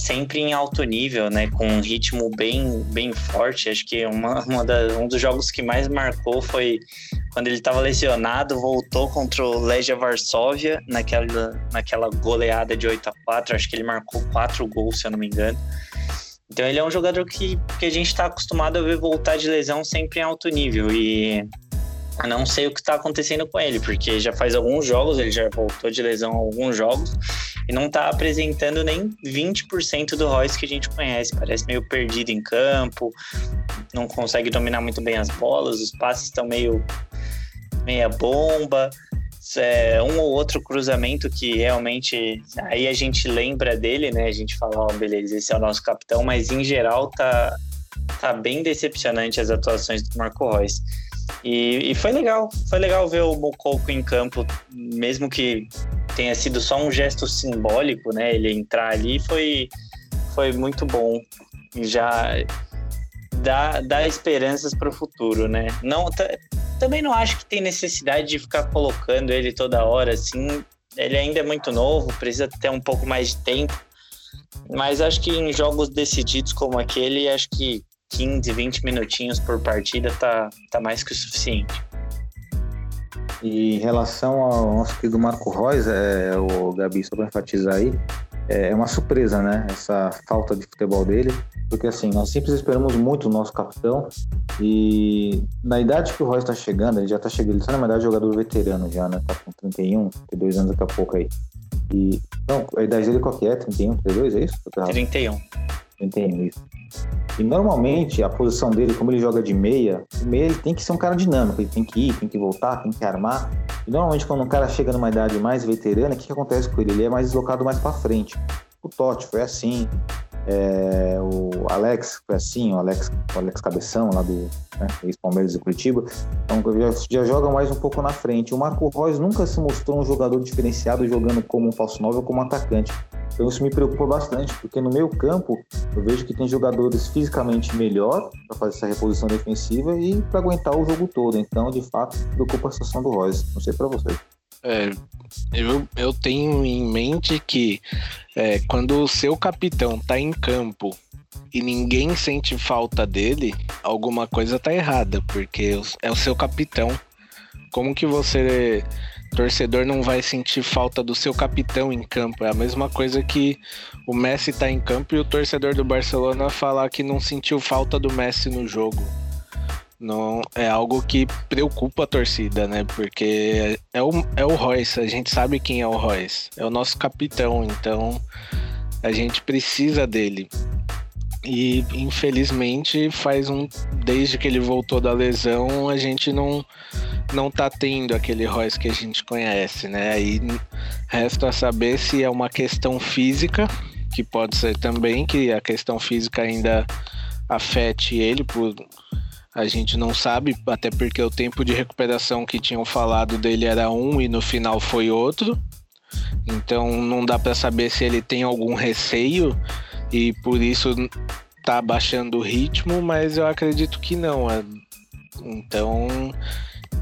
sempre em alto nível, né? Com um ritmo bem, bem forte. Acho que uma, *laughs* uma da, um dos jogos que mais marcou foi quando ele estava lesionado, voltou contra o Legia Varsóvia naquela, naquela goleada de 8 a 4 Acho que ele marcou quatro gols, se eu não me engano. Então ele é um jogador que, que a gente está acostumado a ver voltar de lesão sempre em alto nível. E não sei o que está acontecendo com ele, porque já faz alguns jogos, ele já voltou de lesão alguns jogos e não está apresentando nem 20% do Royce que a gente conhece. Parece meio perdido em campo, não consegue dominar muito bem as bolas, os passes estão meio meia bomba. É, um ou outro cruzamento que realmente aí a gente lembra dele, né? A gente fala, ó, oh, beleza, esse é o nosso capitão, mas em geral tá, tá bem decepcionante as atuações do Marco Reus. E, e, foi legal, foi legal ver o Mococo em campo, mesmo que tenha sido só um gesto simbólico, né? Ele entrar ali foi, foi muito bom. Já dá, dá esperanças para o futuro, né? Não, também não acho que tem necessidade de ficar colocando ele toda hora, assim. Ele ainda é muito novo, precisa ter um pouco mais de tempo. Mas acho que em jogos decididos como aquele, acho que 15, 20 minutinhos por partida tá, tá mais que o suficiente. E em relação ao nosso querido Marco Reus, é, o Gabi, só para enfatizar aí, é uma surpresa, né? Essa falta de futebol dele, porque assim, nós sempre esperamos muito o nosso capitão e na idade que o Roy está chegando, ele já está chegando, ele está na idade jogador veterano já, né? Tá com 31, 32 anos daqui a pouco aí. E, não, a idade dele qual que é? 31, 32, é isso? 31. 31, isso. E normalmente a posição dele, como ele joga de meia, o meia ele tem que ser um cara dinâmico, ele tem que ir, tem que voltar, tem que armar. E normalmente quando um cara chega numa idade mais veterana, o que, que acontece com ele? Ele é mais deslocado mais para frente. O Totti foi assim, é, o Alex foi assim, o Alex, o Alex Cabeção, lá do né, ex-Palmeiras e Curitiba, então já, já, joga mais um pouco na frente. O Marco Reus nunca se mostrou um jogador diferenciado jogando como um falso novo ou como atacante. Então isso me preocupa bastante, porque no meio campo eu vejo que tem jogadores fisicamente melhor para fazer essa reposição defensiva e para aguentar o jogo todo. Então, de fato, preocupa a situação do Royce. Não sei para vocês. É, eu, eu tenho em mente que é, quando o seu capitão tá em campo e ninguém sente falta dele, alguma coisa tá errada, porque é o seu capitão. Como que você, torcedor, não vai sentir falta do seu capitão em campo? É a mesma coisa que o Messi tá em campo e o torcedor do Barcelona falar que não sentiu falta do Messi no jogo. Não, é algo que preocupa a torcida, né? Porque é o, é o Royce, a gente sabe quem é o Royce. É o nosso capitão, então a gente precisa dele. E infelizmente faz um. Desde que ele voltou da lesão, a gente não, não tá tendo aquele Royce que a gente conhece, né? Aí resta saber se é uma questão física, que pode ser também, que a questão física ainda afete ele por a gente não sabe, até porque o tempo de recuperação que tinham falado dele era um e no final foi outro. Então não dá para saber se ele tem algum receio e por isso tá baixando o ritmo, mas eu acredito que não. É. Então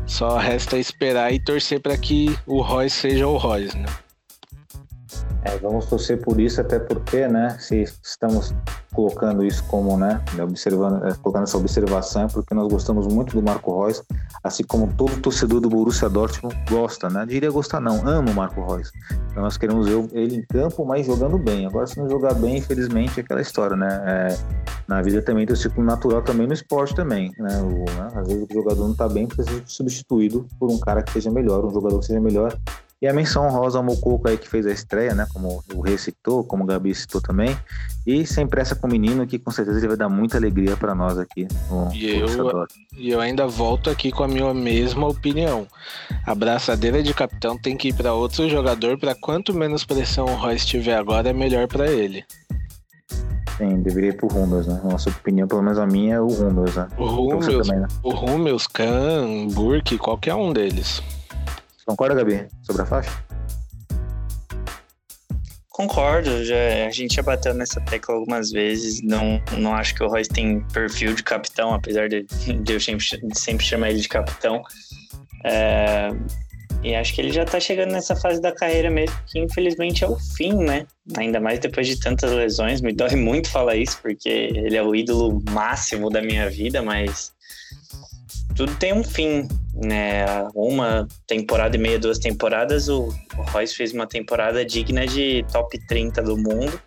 só resta esperar e torcer para que o Royce seja o Royce, né? É, vamos torcer por isso, até porque, né, se estamos colocando isso como, né, observando, é, colocando essa observação, é porque nós gostamos muito do Marco Reus, assim como todo torcedor do Borussia Dortmund gosta, né? Diria gostar não, ama o Marco Reus. Então nós queremos ver ele em campo, mas jogando bem. Agora, se não jogar bem, infelizmente, é aquela história, né? É, na vida também tem o ciclo natural, também no esporte também, né? O, né? Às vezes o jogador não está bem, precisa ser substituído por um cara que seja melhor, um jogador que seja melhor e a menção rosa ao Mococo aí que fez a estreia, né? Como o Rei citou, como o Gabi citou também. E sem pressa com o menino, que com certeza ele vai dar muita alegria para nós aqui. No, e, eu, e eu ainda volto aqui com a minha mesma opinião. A braçadeira de capitão tem que ir para outro jogador, para quanto menos pressão o Royce tiver agora, é melhor para ele. Sim, deveria ir pro Rummels, né? Nossa opinião, pelo menos a minha, é o Rummels, né? O Rummels, também, né? o Rummels, Khan, Burke, qualquer um deles. Concorda, Gabi, sobre a faixa? Concordo, já, a gente já bateu nessa tecla algumas vezes. Não, não acho que o Royce tem perfil de capitão, apesar de, de eu sempre, sempre chamar ele de capitão. É, E acho que ele já tá chegando nessa fase da carreira mesmo, que infelizmente é o fim, né? Ainda mais depois de tantas lesões. Me dói muito falar isso, porque ele é o ídolo máximo da minha vida, mas tudo tem um fim, né? Uma temporada e meia, duas temporadas, o, Royce fez uma temporada digna de top 30 do mundo.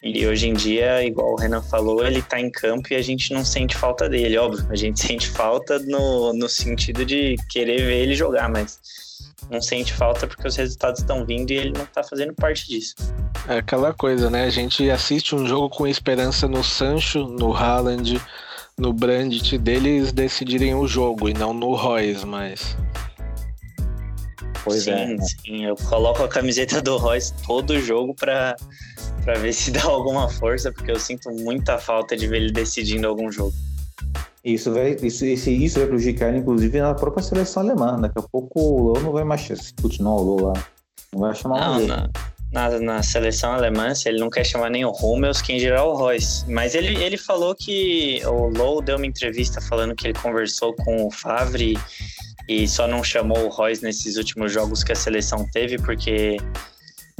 E hoje em dia, igual o Renan falou, ele tá em campo e a gente não sente falta dele, óbvio. A gente *laughs* sente falta no, no sentido de querer ver ele jogar, mas não sente falta porque os resultados estão vindo e ele não tá fazendo parte disso. É aquela coisa, né? A gente assiste um jogo com esperança no Sancho, no Haaland, no Brandt deles decidirem o jogo e não no Royce, mas. Pois sim, é. sim. Eu coloco a camiseta do Royce todo jogo pra para ver se *laughs* dá alguma força, porque eu sinto muita falta de ver ele decidindo algum jogo. Isso vai, isso, isso, isso vai prejudicar inclusive, na própria seleção alemã. Daqui a pouco o Lô não vai mais continuar o Lô lá. Não vai chamar não. Na, na, na, seleção alemã, se ele não quer chamar nem o Hummels, quem geral o Royce. Mas ele, ele falou que o Low deu uma entrevista falando que ele conversou com o Favre e só não chamou o Royce nesses últimos jogos que a seleção teve, porque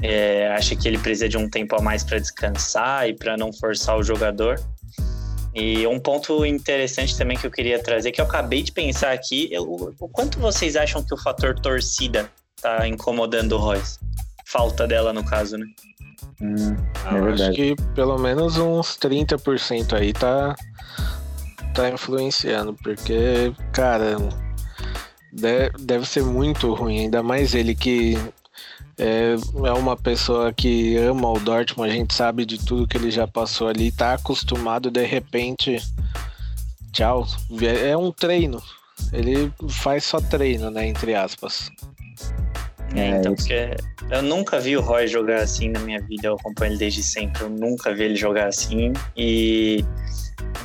é, acha que ele precisa de um tempo a mais para descansar e para não forçar o jogador. E um ponto interessante também que eu queria trazer, que eu acabei de pensar aqui, eu, o quanto vocês acham que o fator torcida tá incomodando o Royce? Falta dela, no caso, né? Hum, é eu acho que pelo menos uns 30% aí tá, tá influenciando, porque, cara, deve, deve ser muito ruim, ainda mais ele que é, é uma pessoa que ama o Dortmund, a gente sabe de tudo que ele já passou ali, tá acostumado de repente. Tchau. É um treino. Ele faz só treino, né? Entre aspas. É, então, porque eu nunca vi o Roy jogar assim na minha vida, eu acompanho ele desde sempre, eu nunca vi ele jogar assim e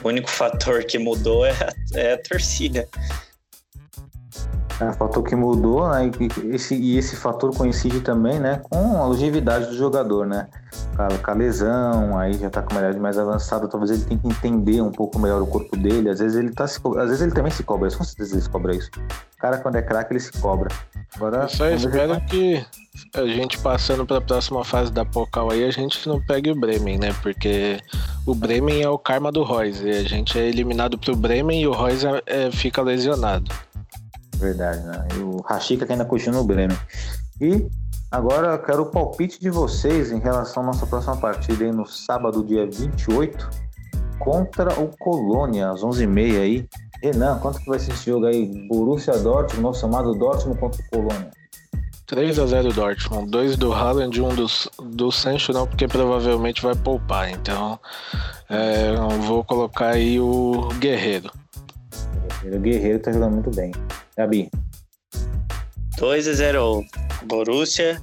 o único fator que mudou *laughs* é a, é a torcida. É um fator que mudou, né? E esse, e esse fator coincide também, né? Com a longevidade do jogador, né? Com a lesão, aí já tá com uma idade mais avançada, talvez ele tenha que entender um pouco melhor o corpo dele. Às vezes ele tá se, às vezes ele também se cobra isso, com certeza ele se cobra isso. O cara, quando é craque, ele se cobra. Agora, Eu só espero que a gente passando para a próxima fase da Pocal aí, a gente não pegue o Bremen, né? Porque o Bremen é o karma do Royce. E a gente é eliminado pro Bremen e o Royce é, é, fica lesionado. Verdade, né? O Rashica que ainda continua no Bremen. E agora quero o palpite de vocês em relação à nossa próxima partida aí no sábado, dia 28, contra o Colônia, às 11h30 aí. Renan, quanto que vai ser esse jogo aí? Borussia Dortmund, nosso amado Dortmund contra o Colônia. 3x0 Dortmund, dois do Haaland e um do, do Sancho não, porque provavelmente vai poupar. Então, é, vou colocar aí o Guerreiro. O Guerreiro tá jogando muito bem. Gabi. 2 a 0 Borussia.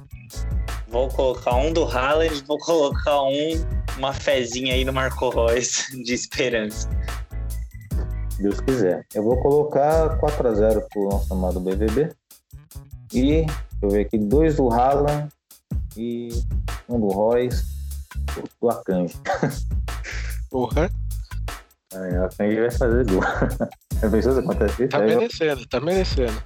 Vou colocar um do Haaland, vou colocar um, uma fezinha aí no Marco Reus *laughs* de esperança. Deus quiser. Eu vou colocar 4 a 0 pro nosso amado BVB. E, deixa eu ver aqui, dois do Haaland e um do Royce, do Akanji. *laughs* Porra. O Akanji vai fazer gol. *laughs* Já pensou se acontece isso? Tá merecendo, tá merecendo.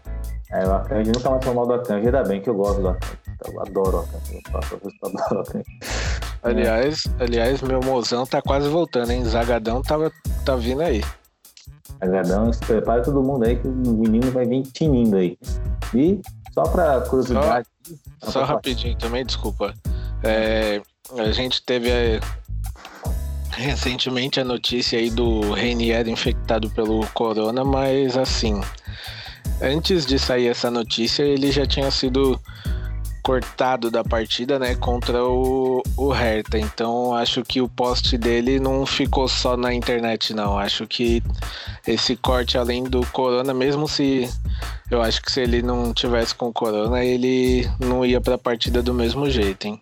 É, o Akanji nunca mais falou mal do Akanji, ainda bem que eu gosto do Akanji. Eu adoro o Akanji. Eu adoro o Akanji. *laughs* Aliás, aliás, meu mozão tá quase voltando, hein? Zagadão tava, tá vindo aí. Zagadão, prepara todo mundo aí que o menino vai vir tinindo aí. E só pra curiosidade. Só, só rapidinho também, desculpa. É, a gente teve é, recentemente a notícia aí do Reinier infectado pelo corona, mas assim, antes de sair essa notícia, ele já tinha sido cortado da partida, né, contra o, o Hertha. Então, acho que o post dele não ficou só na internet, não. Acho que esse corte, além do Corona, mesmo se eu acho que se ele não tivesse com Corona, ele não ia para a partida do mesmo jeito, hein?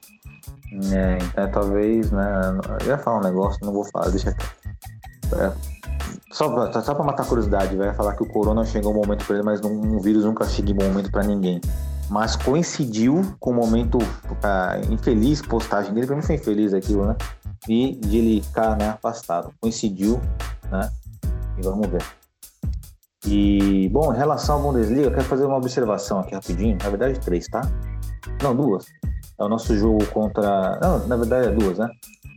É, então talvez, né? Eu ia falar um negócio, não vou falar, deixa. É, só, pra, só pra matar a curiosidade, vai falar que o corona chegou um momento pra ele, mas um, um vírus nunca chega em bom momento pra ninguém. Mas coincidiu com o momento uh, infeliz, postagem dele, pra mim foi infeliz aquilo, né? E de ele ficar né, afastado. Coincidiu, né? E vamos ver. E, bom, em relação à Bundesliga, eu quero fazer uma observação aqui rapidinho. Na verdade, três, tá? Não, duas. É o nosso jogo contra. Não, na verdade é duas, né?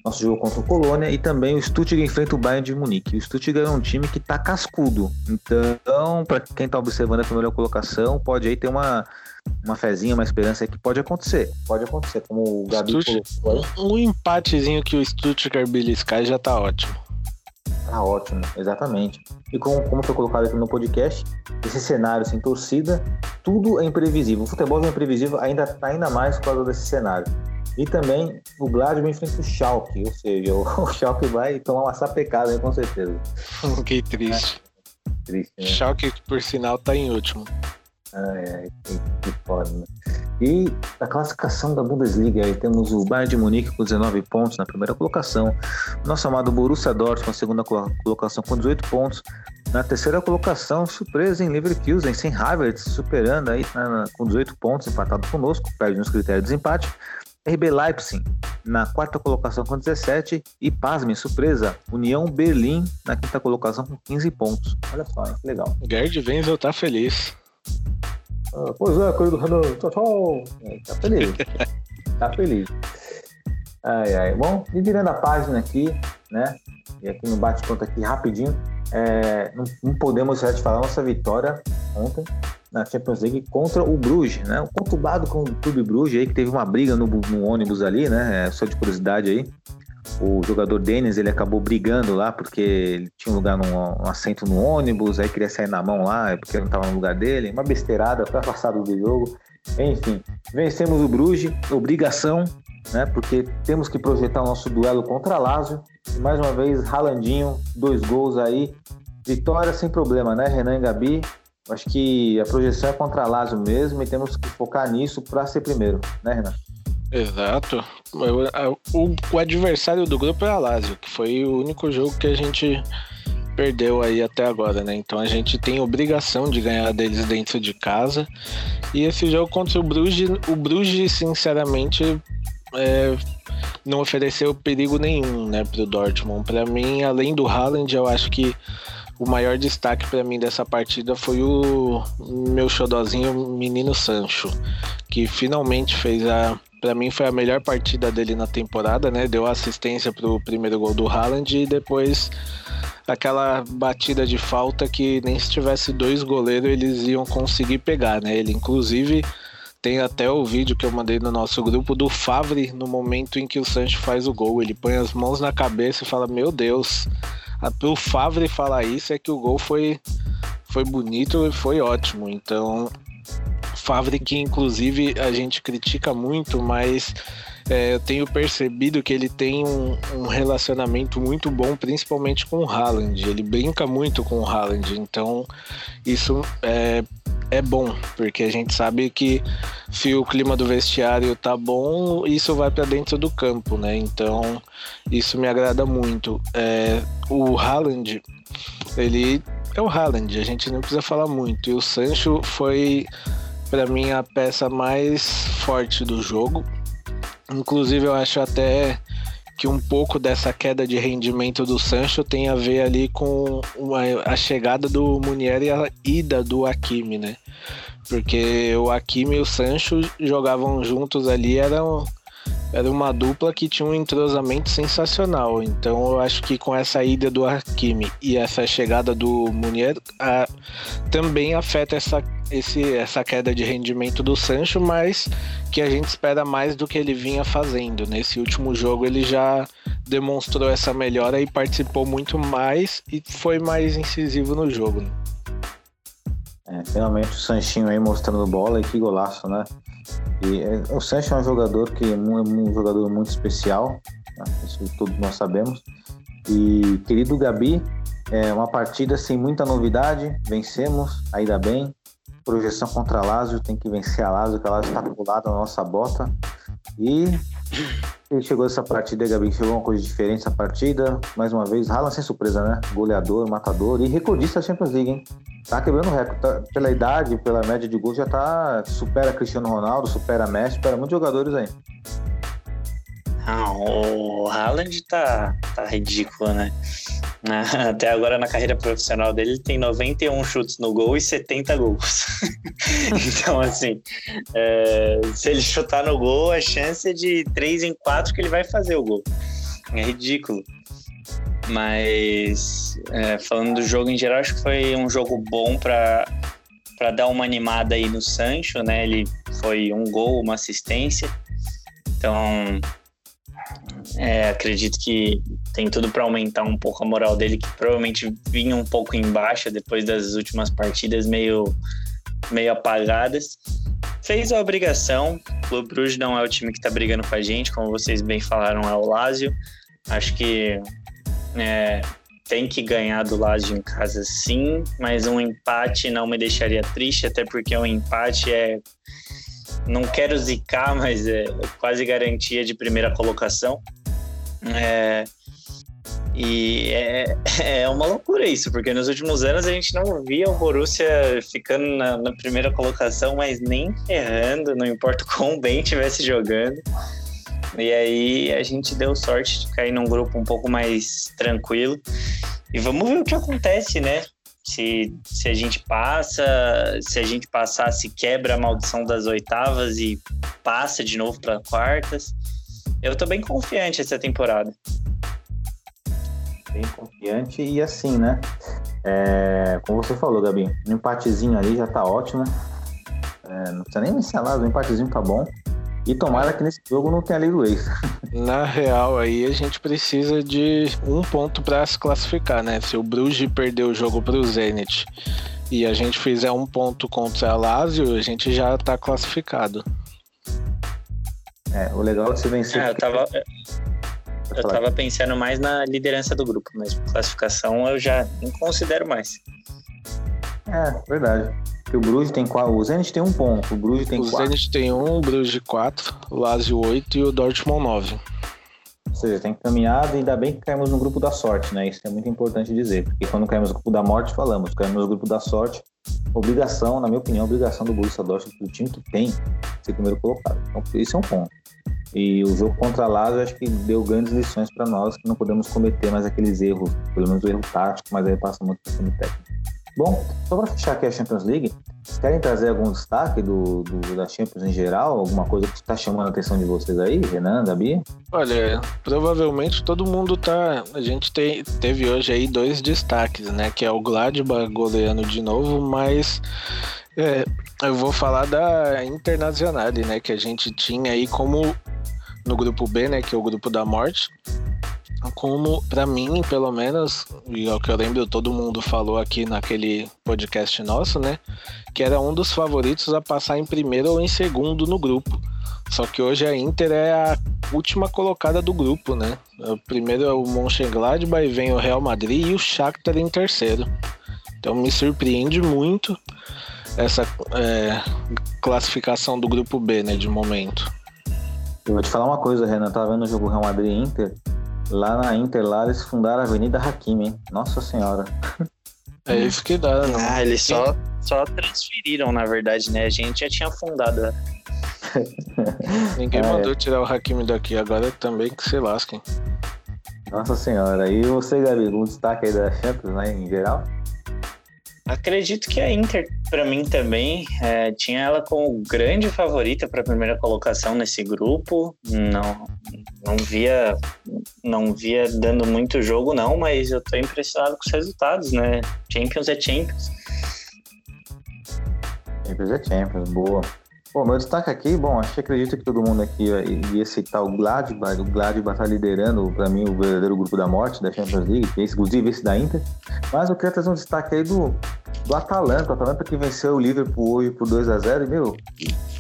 Nosso jogo contra o Colônia e também o Stuttgart enfrenta o Bayern de Munique. O Stuttgart é um time que tá cascudo. Então, para quem tá observando a primeira colocação, pode aí ter uma, uma fezinha, uma esperança que pode acontecer. Pode acontecer, como o Gabi Stutt- colocou. Um empatezinho que o Stuttgart beliscar já tá ótimo. Tá ótimo, exatamente. E como, como foi colocado aqui no podcast, esse cenário sem torcida, tudo é imprevisível. O futebol é imprevisível ainda, ainda mais por causa desse cenário. E também o Gladbach enfrenta o Schalke, ou seja, o, *laughs* o Schalke vai tomar uma sapecada com certeza. *laughs* Fiquei triste. Triste, né? Schalke, por sinal, tá em último. Ai, que, foda, né? E a classificação da Bundesliga, aí temos o Bayern de Munique com 19 pontos na primeira colocação, nosso amado Borussia Dortmund na segunda colo- colocação com 18 pontos, na terceira colocação, surpresa em Leverkusen, sem Havertz, superando aí na- na- com 18 pontos, empatado conosco, perde nos critérios de desempate. RB Leipzig na quarta colocação com 17 e, pasme, surpresa, União Berlim na quinta colocação com 15 pontos. Olha só, que legal. O Gerd Wenzel tá feliz. Ah, pois é, querido Renan, tchau, tchau. É, tá feliz. *laughs* tá feliz. Ai, ai. Bom, e virando a página aqui, né? E aqui no bate-conta aqui rapidinho, é, não, não podemos deixar de falar nossa vitória ontem na Champions League contra o Bruges, né? O conturbado com o Clube Bruges aí, que teve uma briga no, no ônibus ali, né? É, só de curiosidade aí. O jogador Denis, ele acabou brigando lá porque ele tinha um lugar, num, um assento no ônibus, aí queria sair na mão lá, porque não estava no lugar dele. Uma besteirada, foi afastado do jogo. Enfim, vencemos o Bruges, obrigação, né? Porque temos que projetar o nosso duelo contra Lazio. Mais uma vez, Ralandinho, dois gols aí. Vitória sem problema, né, Renan e Gabi? Acho que a projeção é contra Lazio mesmo e temos que focar nisso para ser primeiro, né, Renan? Exato. O, o adversário do grupo é a Lazio, que foi o único jogo que a gente perdeu aí até agora, né? Então a gente tem obrigação de ganhar deles dentro de casa. E esse jogo contra o Bruges, o Bruges, sinceramente, é, não ofereceu perigo nenhum, né, pro Dortmund. Para mim, além do Haaland, eu acho que o maior destaque para mim dessa partida foi o meu xodozinho menino Sancho, que finalmente fez a para mim foi a melhor partida dele na temporada, né? Deu assistência pro primeiro gol do Haaland e depois aquela batida de falta que nem se tivesse dois goleiros eles iam conseguir pegar, né? Ele inclusive tem até o vídeo que eu mandei no nosso grupo do Favre no momento em que o Sancho faz o gol. Ele põe as mãos na cabeça e fala: Meu Deus, pro Favre falar isso é que o gol foi, foi bonito e foi ótimo. Então, Favre que inclusive a gente critica muito, mas é, eu tenho percebido que ele tem um, um relacionamento muito bom, principalmente com o Haaland. Ele brinca muito com o Haaland, então isso é, é bom, porque a gente sabe que se o clima do vestiário tá bom, isso vai para dentro do campo, né? Então isso me agrada muito. É, o Haaland, ele é o Haaland, a gente não precisa falar muito. E o Sancho foi para mim a peça mais forte do jogo. Inclusive eu acho até que um pouco dessa queda de rendimento do Sancho tem a ver ali com uma- a chegada do Munier e a ida do Hakimi, né? Porque o Hakimi e o Sancho jogavam juntos ali, eram era uma dupla que tinha um entrosamento sensacional. Então eu acho que com essa ida do Hakimi e essa chegada do Munier, também afeta essa, esse, essa queda de rendimento do Sancho, mas que a gente espera mais do que ele vinha fazendo. Nesse último jogo ele já demonstrou essa melhora e participou muito mais e foi mais incisivo no jogo. né? É, finalmente o Sanchinho aí mostrando bola e que golaço, né? E, é, o Sancho é um jogador que é um, um jogador muito especial, né? isso todos nós sabemos. E querido Gabi, é uma partida sem muita novidade, vencemos, ainda bem. Projeção contra a Lazio, tem que vencer a Lazio, que a Lazio está colada na nossa bota. E ele chegou essa partida, Gabi, chegou uma coisa diferente essa partida. Mais uma vez, Haaland sem surpresa, né? Goleador, matador e recordista da Champions League, hein? Tá quebrando recorde. Tá- pela idade, pela média de gols, já tá. Supera Cristiano Ronaldo, supera Messi, supera muitos jogadores aí. Ah, o Haaland tá, tá ridículo, né? *laughs* Até agora na carreira profissional dele, ele tem 91 chutes no gol e 70 gols. *laughs* então, assim, é, se ele chutar no gol, a chance é de 3 em 4 que ele vai fazer o gol. É ridículo. Mas, é, falando do jogo em geral, acho que foi um jogo bom para para dar uma animada aí no Sancho, né? Ele foi um gol, uma assistência. Então, é, acredito que tem tudo para aumentar um pouco a moral dele, que provavelmente vinha um pouco em baixa depois das últimas partidas meio, meio apagadas. Fez a obrigação. O Clube Bruges não é o time que está brigando com a gente, como vocês bem falaram, é o Lazio. Acho que é, tem que ganhar do Lazio em casa sim, mas um empate não me deixaria triste, até porque um empate é não quero zicar, *laughs* mas é quase garantia de primeira colocação. É, e é, é uma loucura isso, porque nos últimos anos a gente não via o Borussia ficando na, na primeira colocação, mas nem errando, não importa quão *laughs* bem estivesse jogando. E aí a gente deu sorte de cair num grupo um pouco mais tranquilo. E vamos ver o que acontece, né? Se, se a gente passa, se a gente passar, se quebra a maldição das oitavas e passa de novo para quartas. Eu tô bem confiante essa temporada. Bem confiante e assim, né? É, como você falou, Gabi, um empatezinho ali já tá ótimo. É, não precisa nem mencionar, um empatezinho tá bom. E tomara que nesse jogo não tenha lei do ex. *laughs* Na real, aí a gente precisa de um ponto para se classificar, né? Se o Bruges perder o jogo para o Zenit e a gente fizer um ponto contra a Lazio, a gente já tá classificado. É, o legal é você vencer. É, eu tava, eu tava pensando mais na liderança do grupo, mas classificação eu já nem considero mais. É, verdade. O Bruges tem quatro. O Zenit tem um ponto, o Bruges tem o quatro. O Zenit tem um, o Bruges quatro, o Lazio oito e o Dortmund nove. Ou seja, tem caminhado e ainda bem que caímos no grupo da sorte, né? Isso é muito importante dizer. Porque quando caímos no grupo da morte, falamos, caímos no grupo da sorte. Obrigação, na minha opinião, obrigação do Borussia Dortmund, do time que tem, ser primeiro colocado. Então, isso é um ponto. E o jogo contra a Lazio acho que deu grandes lições para nós que não podemos cometer mais aqueles erros, pelo menos o erro tático, mas aí passa muito para o técnico. Bom, só para fechar aqui a Champions League, querem trazer algum destaque do, do da Champions em geral? Alguma coisa que está chamando a atenção de vocês aí, Renan, Gabi? Olha, provavelmente todo mundo tá. A gente tem, teve hoje aí dois destaques, né? Que é o Gladbach goleando de novo, mas é, eu vou falar da Internacional, né? Que a gente tinha aí como no grupo B, né, que é o grupo da morte. Como, para mim, pelo menos, e é o que eu lembro, todo mundo falou aqui naquele podcast nosso, né, que era um dos favoritos a passar em primeiro ou em segundo no grupo. Só que hoje a Inter é a última colocada do grupo, né? O primeiro é o Mönchengladbach, vem o Real Madrid e o Shakhtar em terceiro. Então me surpreende muito essa é, classificação do grupo B, né, de momento. Eu vou te falar uma coisa, Renan. Tava vendo o jogo Real Madrid Inter. Lá na Inter, lá eles fundaram a Avenida Hakimi, hein? Nossa Senhora. É isso que dá, né? Ah, eles só, só transferiram, na verdade, né? A gente já tinha fundado. né? *laughs* Ninguém é. mandou tirar o Hakimi daqui, agora também que se lasquem. Nossa Senhora. E você, Gabi, um destaque aí da Champions, né, em geral? Acredito que a Inter, para mim também, é, tinha ela como grande favorita para a primeira colocação nesse grupo. Não, não via, não via dando muito jogo não, mas eu tô impressionado com os resultados, né? Champions é Champions. Champions é Champions, boa. Bom, meu destaque aqui, bom, acho que acredito que todo mundo aqui ia citar o Gladbach. O Gladbach está liderando, para mim, o verdadeiro grupo da morte da Champions League, que é inclusive esse da Inter. Mas eu queria trazer um destaque aí do, do Atalanta. O Atalanta que venceu o Liverpool hoje por 2 a 0 E, meu,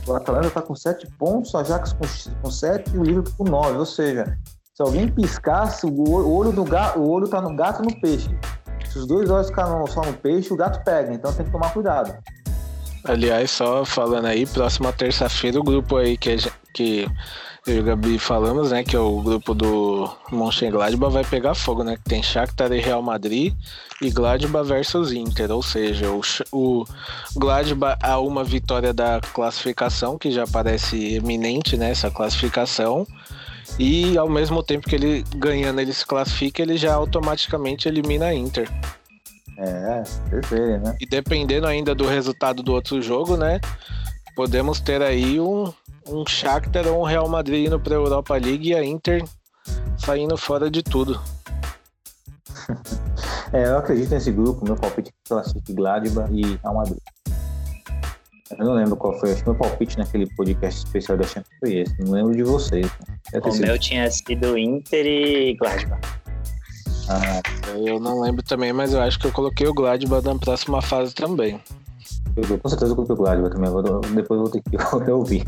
o Atalanta está com 7 pontos, o Ajax com, com 7 e o Liverpool com 9. Ou seja, se alguém piscasse, o olho, do gato, o olho tá no gato no peixe. Se os dois olhos ficarem só no peixe, o gato pega. Então tem que tomar cuidado. Aliás, só falando aí, próxima terça-feira o grupo aí que, que eu e o Gabi falamos, né, que é o grupo do Mönchengladbach vai pegar fogo, né, que tem Shakhtar e Real Madrid e Gladbach versus Inter, ou seja, o, o Gladbach a uma vitória da classificação, que já parece eminente, né, essa classificação, E ao mesmo tempo que ele ganhando, ele se classifica, ele já automaticamente elimina a Inter. É, perfeito, né? E dependendo ainda do resultado do outro jogo, né? Podemos ter aí um, um Shakhtar ou um Real Madrid indo para a Europa League e a Inter saindo fora de tudo. *laughs* é, eu acredito nesse grupo, meu palpite é classifique Gladbach e Real Madrid. Eu não lembro qual foi, acho que meu palpite naquele podcast especial da Champions foi esse, não lembro de vocês. Né? O meu tinha sido Inter e Gladbach. Ah, eu não lembro também, mas eu acho que eu coloquei o Gladbach na próxima fase também. Eu, com certeza eu coloquei o Gladbach também, agora, depois vou ter que *laughs* ouvir.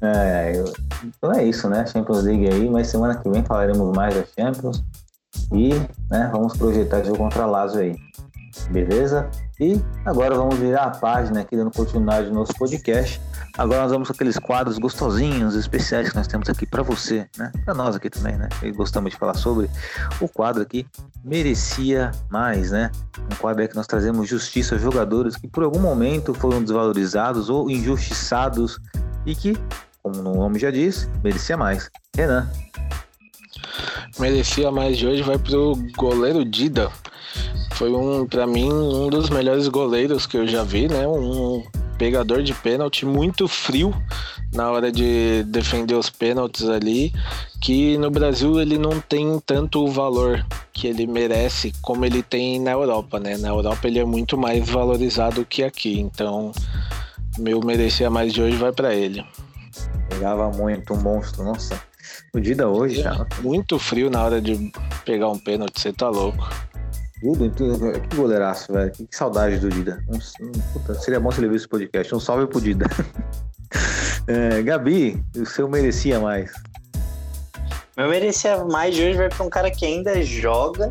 É, eu, então é isso, né? Champions League aí, mas semana que vem falaremos mais da Champions e né, vamos projetar jogo contra Lazio aí. Beleza? E agora vamos virar a página aqui, dando continuidade no nosso podcast. Agora nós vamos com aqueles quadros gostosinhos, especiais que nós temos aqui para você, né? Para nós aqui também, né? E gostamos de falar sobre o quadro aqui merecia mais, né? Um quadro que nós trazemos justiça a jogadores que por algum momento foram desvalorizados ou injustiçados e que, como o nome já diz, merecia mais. Renan. Merecia mais de hoje vai pro goleiro Dida foi um, para mim, um dos melhores goleiros que eu já vi, né? Um pegador de pênalti muito frio na hora de defender os pênaltis ali, que no Brasil ele não tem tanto o valor que ele merece como ele tem na Europa, né? Na Europa ele é muito mais valorizado que aqui, então meu merecia mais de hoje vai para ele. Pegava muito um monstro, nossa. O Dida hoje, é, Muito frio na hora de pegar um pênalti, você tá louco. Tudo. Que goleiraço, velho. Que, saudade do Dida. Um, um, puta, seria bom se ele visse esse podcast. Um salve pro Dida. *laughs* é, Gabi, o seu merecia mais. Meu merecia mais de hoje vai pra um cara que ainda joga.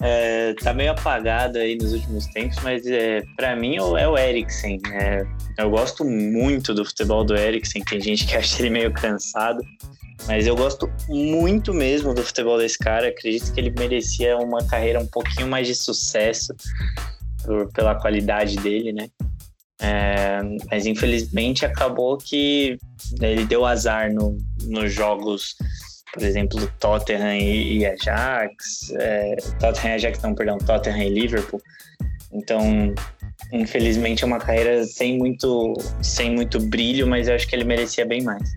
É, tá meio apagado aí nos últimos tempos, mas é, para mim é o Eriksen. É, eu gosto muito do futebol do Eriksen. Tem gente que *laughs* acha ele meio cansado. Mas eu gosto muito mesmo do futebol desse cara. Acredito que ele merecia uma carreira um pouquinho mais de sucesso por, pela qualidade dele, né? É, mas infelizmente acabou que ele deu azar no, nos jogos, por exemplo, Tottenham e, e Ajax. É, Tottenham e Ajax, não, perdão, Tottenham e Liverpool. Então, infelizmente é uma carreira sem muito, sem muito brilho, mas eu acho que ele merecia bem mais.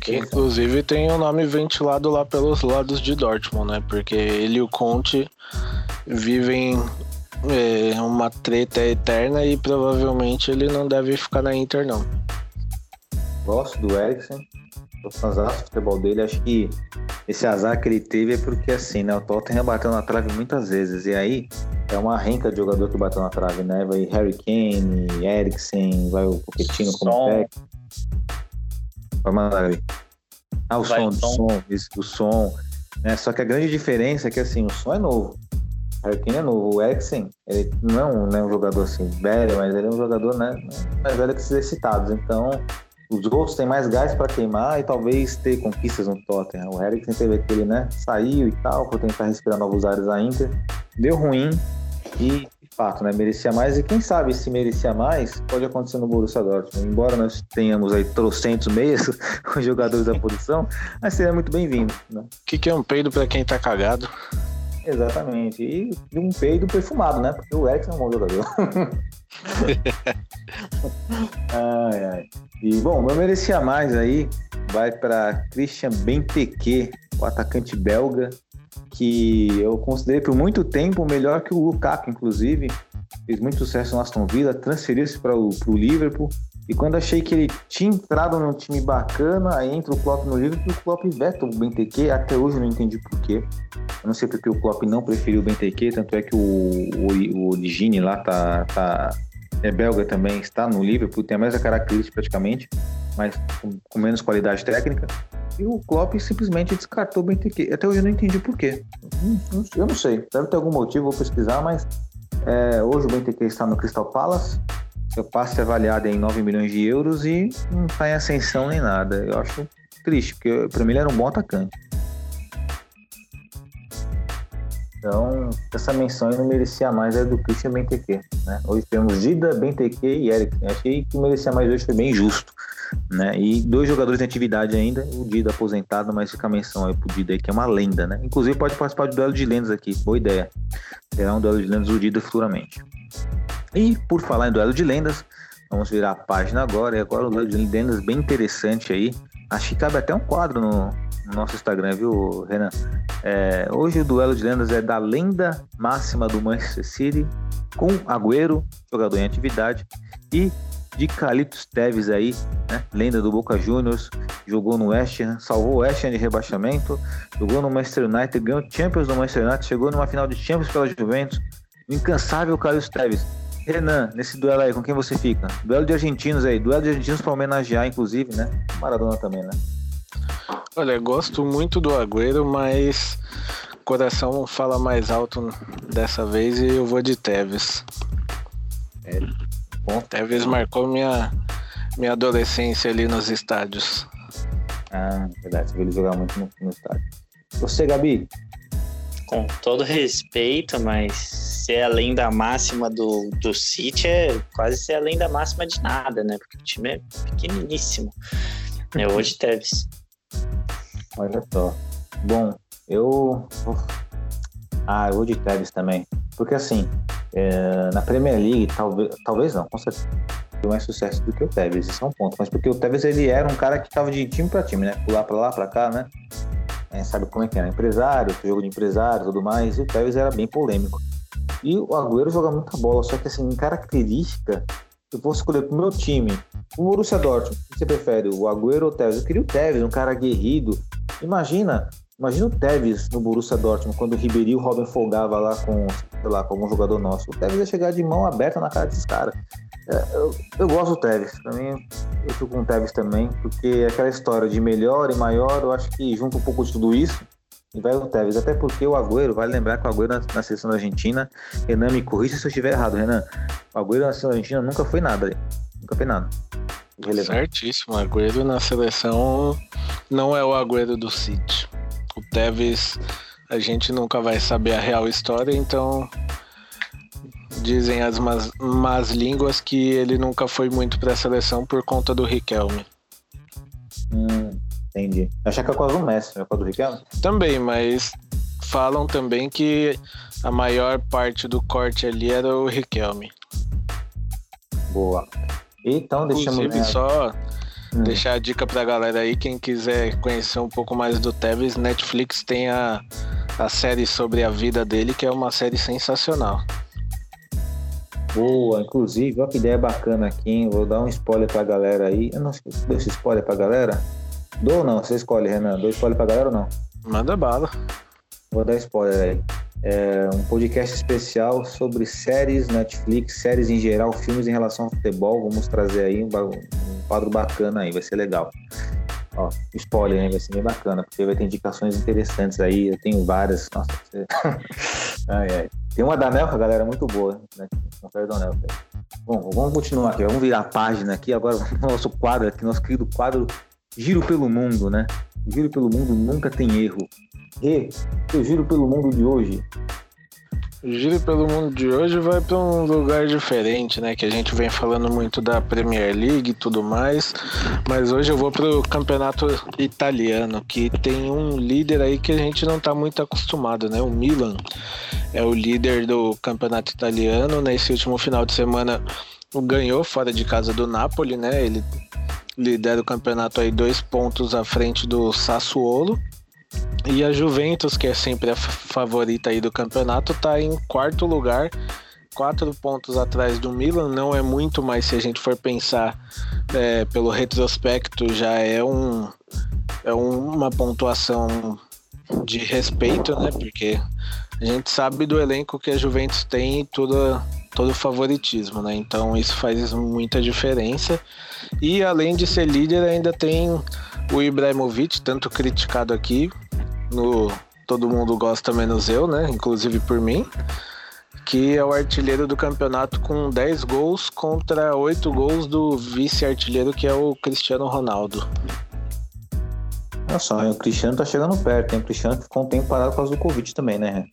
Que inclusive tem o um nome ventilado lá pelos lados de Dortmund, né? Porque ele e o Conte vivem é, uma treta eterna e provavelmente ele não deve ficar na Inter, não. Gosto do Eriksen, tô fãzão do futebol dele. Acho que esse azar que ele teve é porque, assim, né? O Tottenham bateu na trave muitas vezes. E aí é uma renca de jogador que bateu na trave, né? Vai Harry Kane, Eriksen, vai o Pochettino como técnico. Vai mandar ali. Ah, o Vai, som, som. som, isso, o som. Né? Só que a grande diferença é que assim, o som é novo. O Harry é novo. O Eriksen, ele não é um, não é um jogador assim, velho, mas ele é um jogador né, mais velho que esses citados. Então, os outros têm mais gás para queimar e talvez ter conquistas no Tottenham. O Eriksen teve aquele, né? Saiu e tal, por tentar respirar novos ares a Inter. Deu ruim e fato, né? Merecia mais e quem sabe se merecia mais pode acontecer no Borussia Dortmund. Embora nós tenhamos aí trocentos meias *laughs* com jogadores da posição, mas seria muito bem-vindo. Né? O que, que é um peido para quem tá cagado? Exatamente. E um peido perfumado, né? Porque o Erickson é um bom jogador. ai, ai. E, bom, meu merecia mais aí vai para Christian Benteke, o atacante belga, que eu considerei por muito tempo melhor que o Lukaku, inclusive. Fez muito sucesso no Aston Villa, transferiu-se para o Liverpool. E quando achei que ele tinha entrado num time bacana, aí entra o Klopp no Liverpool e o Klopp veta o Benteke. Até hoje eu não entendi porquê. Eu não sei porque o Klopp não preferiu o Benteke, tanto é que o, o, o Origine lá tá, tá, é belga também, está no Liverpool, tem a mesma característica praticamente, mas com, com menos qualidade técnica. E o Klopp simplesmente descartou o Benteke. Até hoje eu não entendi por quê. Eu não sei. Deve ter algum motivo, vou pesquisar, mas é, hoje o Benteke está no Crystal Palace. Seu passe é avaliado em 9 milhões de euros e não está em ascensão nem nada. Eu acho triste, porque para mim ele era um bom atacante. Então, essa menção aí não merecia mais é do Christian Benteke. Né? Hoje temos Dida, Benteke e Eric. Achei que merecia mais hoje, foi bem justo. né? E dois jogadores em atividade ainda, o Dida aposentado, mas fica a menção aí pro Dida aí, que é uma lenda, né? Inclusive pode participar do duelo de lendas aqui, boa ideia. Será um duelo de lendas do Dida futuramente. E por falar em duelo de lendas, vamos virar a página agora, e agora um duelo de lendas bem interessante aí. Acho que cabe até um quadro no, no nosso Instagram, viu, Renan? É, hoje o duelo de lendas é da lenda máxima do Manchester City com Agüero, jogador em atividade, e de Caliptos Teves aí, né? lenda do Boca Juniors, jogou no West Ham, salvou o West Ham de rebaixamento, jogou no Manchester United, ganhou Champions no Manchester United, chegou numa final de Champions pela Juventus, o incansável Caliptos Teves. Renan, nesse duelo aí, com quem você fica? Duelo de argentinos aí, duelo de argentinos para homenagear, inclusive, né? Maradona também, né? Olha, gosto muito do Agüero, mas coração fala mais alto dessa vez e eu vou de Tevez. É. Bom. Tevez marcou minha, minha adolescência ali nos estádios. Ah, verdade, ele jogar muito no, no estádio. Você, Gabi? Com todo respeito, mas ser a lenda máxima do, do City é quase ser a lenda máxima de nada, né? Porque o time é pequeniníssimo. É hoje *laughs* Tevez. Olha só. Bom, eu. Ah, eu vou de Tevez também. Porque assim, é, na Premier League, talvez, talvez não, com certeza tem mais sucesso do que o Tevez, isso é um ponto. Mas porque o Tevez ele era um cara que estava de time para time, né? Pular para lá, para cá, né? É, sabe como é que era? Empresário, jogo de empresário tudo mais. E o Tevez era bem polêmico. E o Agüero joga muita bola, só que assim, em característica, eu vou escolher pro meu time. O Borussia Dortmund, o que você prefere, o Agüero ou o Tevez? Eu queria o Tevez, um cara aguerrido. Imagina, imagina o Tevez no Borussia Dortmund, quando o Ribéry e o Robin folgava lá com, sei lá, com algum jogador nosso. O Tevez ia chegar de mão aberta na cara desses caras. É, eu, eu gosto do Tevez. Pra mim, eu fico com o Tevez também, porque aquela história de melhor e maior, eu acho que junta um pouco de tudo isso e vai o Tevez. Até porque o Agüero, vale lembrar que o Agüero na, na seleção da Argentina, Renan me corrija se eu estiver errado, Renan. O Agüero na seleção da Argentina nunca foi nada. Nunca foi nada. Relevante. Certíssimo, o Agüero na seleção não é o Agüero do City. O Tevez, a gente nunca vai saber a real história, então dizem as más, más línguas que ele nunca foi muito para a seleção por conta do Riquelme. Hum, entendi. Eu achei que é quase um Messi, é do Riquelme. Também, mas falam também que a maior parte do corte ali era o Riquelme. Boa. Então, deixamos. Inclusive, só hum. deixar a dica pra galera aí, quem quiser conhecer um pouco mais do Tevez, Netflix tem a, a série sobre a vida dele, que é uma série sensacional. Boa, inclusive, olha que ideia bacana aqui, hein? Vou dar um spoiler pra galera aí. Eu não sei se deu esse spoiler pra galera. Dou ou não? Você escolhe, Renan. Dou spoiler pra galera ou não? Manda bala. Vou dar spoiler aí. É um podcast especial sobre séries, Netflix, séries em geral, filmes em relação ao futebol. Vamos trazer aí um, um quadro bacana aí, vai ser legal. Ó, spoiler, hein? Vai ser bem bacana, porque vai ter indicações interessantes aí. Eu tenho várias. Nossa, você... *laughs* ai, ai. Tem uma da Nelca, galera, muito boa. Né? Confere da Nelca. Bom, vamos continuar aqui. Vamos virar a página aqui. Agora, nosso quadro aqui, nosso querido quadro Giro pelo Mundo, né? Giro pelo Mundo nunca tem erro. E eu giro pelo mundo de hoje. Giro pelo mundo de hoje vai para um lugar diferente, né? Que a gente vem falando muito da Premier League e tudo mais, mas hoje eu vou para o campeonato italiano, que tem um líder aí que a gente não está muito acostumado, né? O Milan é o líder do campeonato italiano. Nesse último final de semana ganhou fora de casa do Napoli, né? Ele lidera o campeonato aí dois pontos à frente do Sassuolo. E a Juventus, que é sempre a favorita aí do campeonato, está em quarto lugar, quatro pontos atrás do Milan. Não é muito, mas se a gente for pensar é, pelo retrospecto, já é, um, é uma pontuação de respeito, né? Porque a gente sabe do elenco que a Juventus tem e todo, todo favoritismo, né? Então isso faz muita diferença. E além de ser líder, ainda tem o Ibrahimovic, tanto criticado aqui, no Todo Mundo Gosta Menos Eu, né? Inclusive por mim. Que é o artilheiro do campeonato com 10 gols contra 8 gols do vice-artilheiro, que é o Cristiano Ronaldo. Olha só, o Cristiano tá chegando perto, hein? O Cristiano ficou um tempo parado por causa do Covid também, né?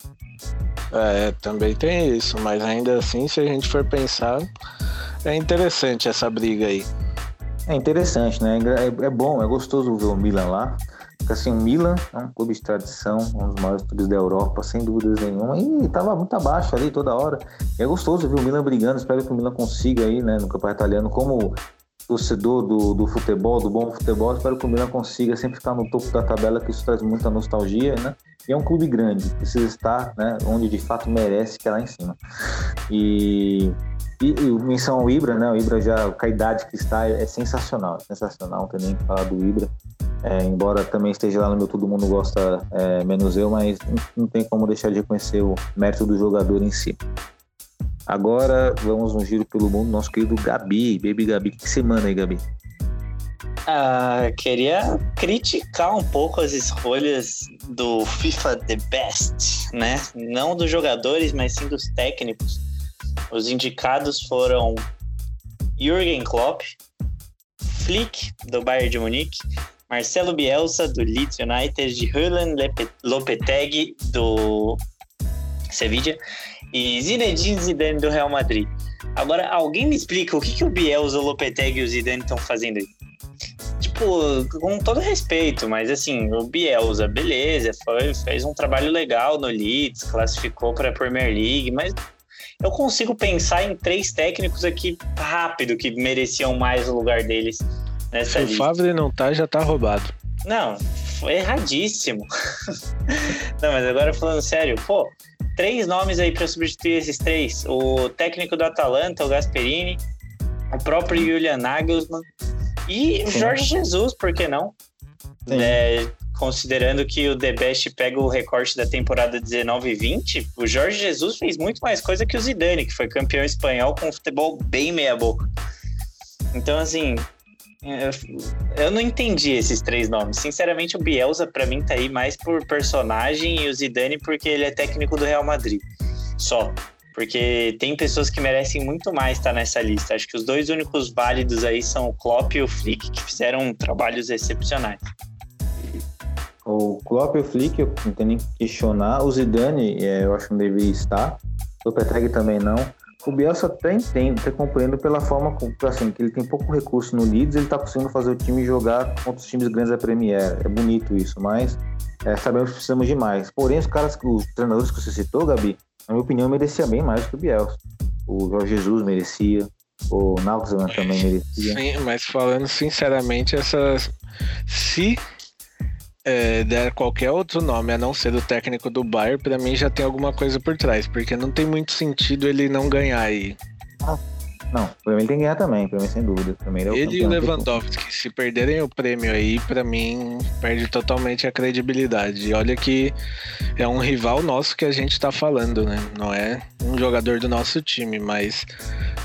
É, também tem isso, mas ainda assim, se a gente for pensar, é interessante essa briga aí. É interessante, né? É, é bom, é gostoso ver o Milan lá. Porque assim, o Milan é um clube de tradição, um dos maiores clubes da Europa, sem dúvidas nenhuma. E tava muito abaixo ali toda hora. E é gostoso ver o Milan brigando. Espero que o Milan consiga aí, né, no campeonato italiano, como torcedor do, do futebol, do bom futebol, espero que o Milan consiga sempre ficar no topo da tabela, que isso traz muita nostalgia, né? E é um clube grande, precisa estar né, onde de fato merece, que é lá em cima. E, e, e menção ao Ibra, né? O Ibra já, com a idade que está, é, sensacional, é sensacional, não tem nem que falar do Ibra. É, embora também esteja lá no meu Todo Mundo Gosta é, menos eu, mas não, não tem como deixar de reconhecer o mérito do jogador em si. Agora vamos um giro pelo mundo, nosso querido Gabi, Baby Gabi. Que manda aí, Gabi? Ah, queria criticar um pouco as escolhas do FIFA The Best, né? Não dos jogadores, mas sim dos técnicos. Os indicados foram Jürgen Klopp, Flick, do Bayern de Munique, Marcelo Bielsa, do Leeds United, Julian Lopetegui, do Sevilla e Zinedine Zidane do Real Madrid. Agora, alguém me explica o que, que o Bielsa, o Lopetegui e o Zidane estão fazendo aí? Tipo, com todo respeito, mas assim, o Bielsa, beleza, foi, fez um trabalho legal no Leeds, classificou para a Premier League, mas eu consigo pensar em três técnicos aqui rápido que mereciam mais o lugar deles nessa Se lista. o Favre não tá, já tá roubado. Não, foi erradíssimo. *laughs* não, mas agora falando sério, pô, três nomes aí para substituir esses três: o técnico do Atalanta, o Gasperini, o próprio Julian Nagelsmann e o Jorge Jesus, por que não? É, considerando que o The Best pega o recorte da temporada 19 e 20, o Jorge Jesus fez muito mais coisa que o Zidane, que foi campeão espanhol com futebol bem meia-boca. Então, assim, eu não entendi esses três nomes. Sinceramente, o Bielsa, para mim, tá aí mais por personagem e o Zidane porque ele é técnico do Real Madrid. Só. Porque tem pessoas que merecem muito mais estar nessa lista. Acho que os dois únicos válidos aí são o Klopp e o Flick, que fizeram trabalhos excepcionais. O Klopp e o Flick, eu não tenho nem que questionar. O Zidane, é, eu acho que não deveria estar. O Peteg também não. O Bielsa até entendo, até compreendo pela forma assim, que ele tem pouco recurso no Leeds, ele tá conseguindo fazer o time jogar contra os times grandes da Premier. É bonito isso, mas é, sabemos que precisamos de mais. Porém, os caras, os treinadores que você citou, Gabi, na minha opinião, merecia bem mais que o Bielsa. O Jorge Jesus merecia, o Nagelsmann também merecia. Sim, mas falando sinceramente, essas. Se é, der qualquer outro nome a não ser o técnico do Bayern, pra mim já tem alguma coisa por trás, porque não tem muito sentido ele não ganhar aí. Não, pra mim ele tem que ganhar também, pra mim sem dúvida. Pra mim, ele é o Ele e o. Lewandowski, se perderem o prêmio aí, pra mim perde totalmente a credibilidade. E olha que é um rival nosso que a gente tá falando, né? Não é um jogador do nosso time, mas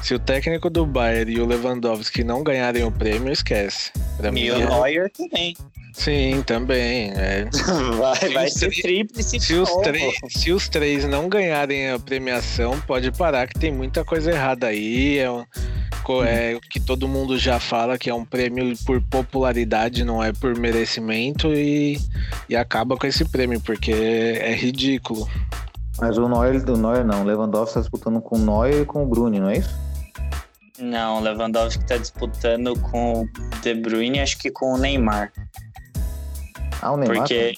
se o técnico do Bayern e o Lewandowski não ganharem o prêmio, esquece. Pra mim, E o é- Neuer também. sim, também. é. *laughs* Vai, vai ser tríplice Se os, três, se os três não ganharem a premiação, pode parar que tem muita coisa errada aí. É, um- co- é o que todo mundo já fala que é um prêmio por popularidade, não é por merecimento, e, e acaba com esse prêmio, porque é ridículo. Mas o Neuer, o Neuer não, o Lewandowski tá disputando com o Neuer e com o Bruni, não é isso? Não, o Lewandowski tá disputando com o De Bruyne, acho que com o Neymar. Ah, o Neymar. Porque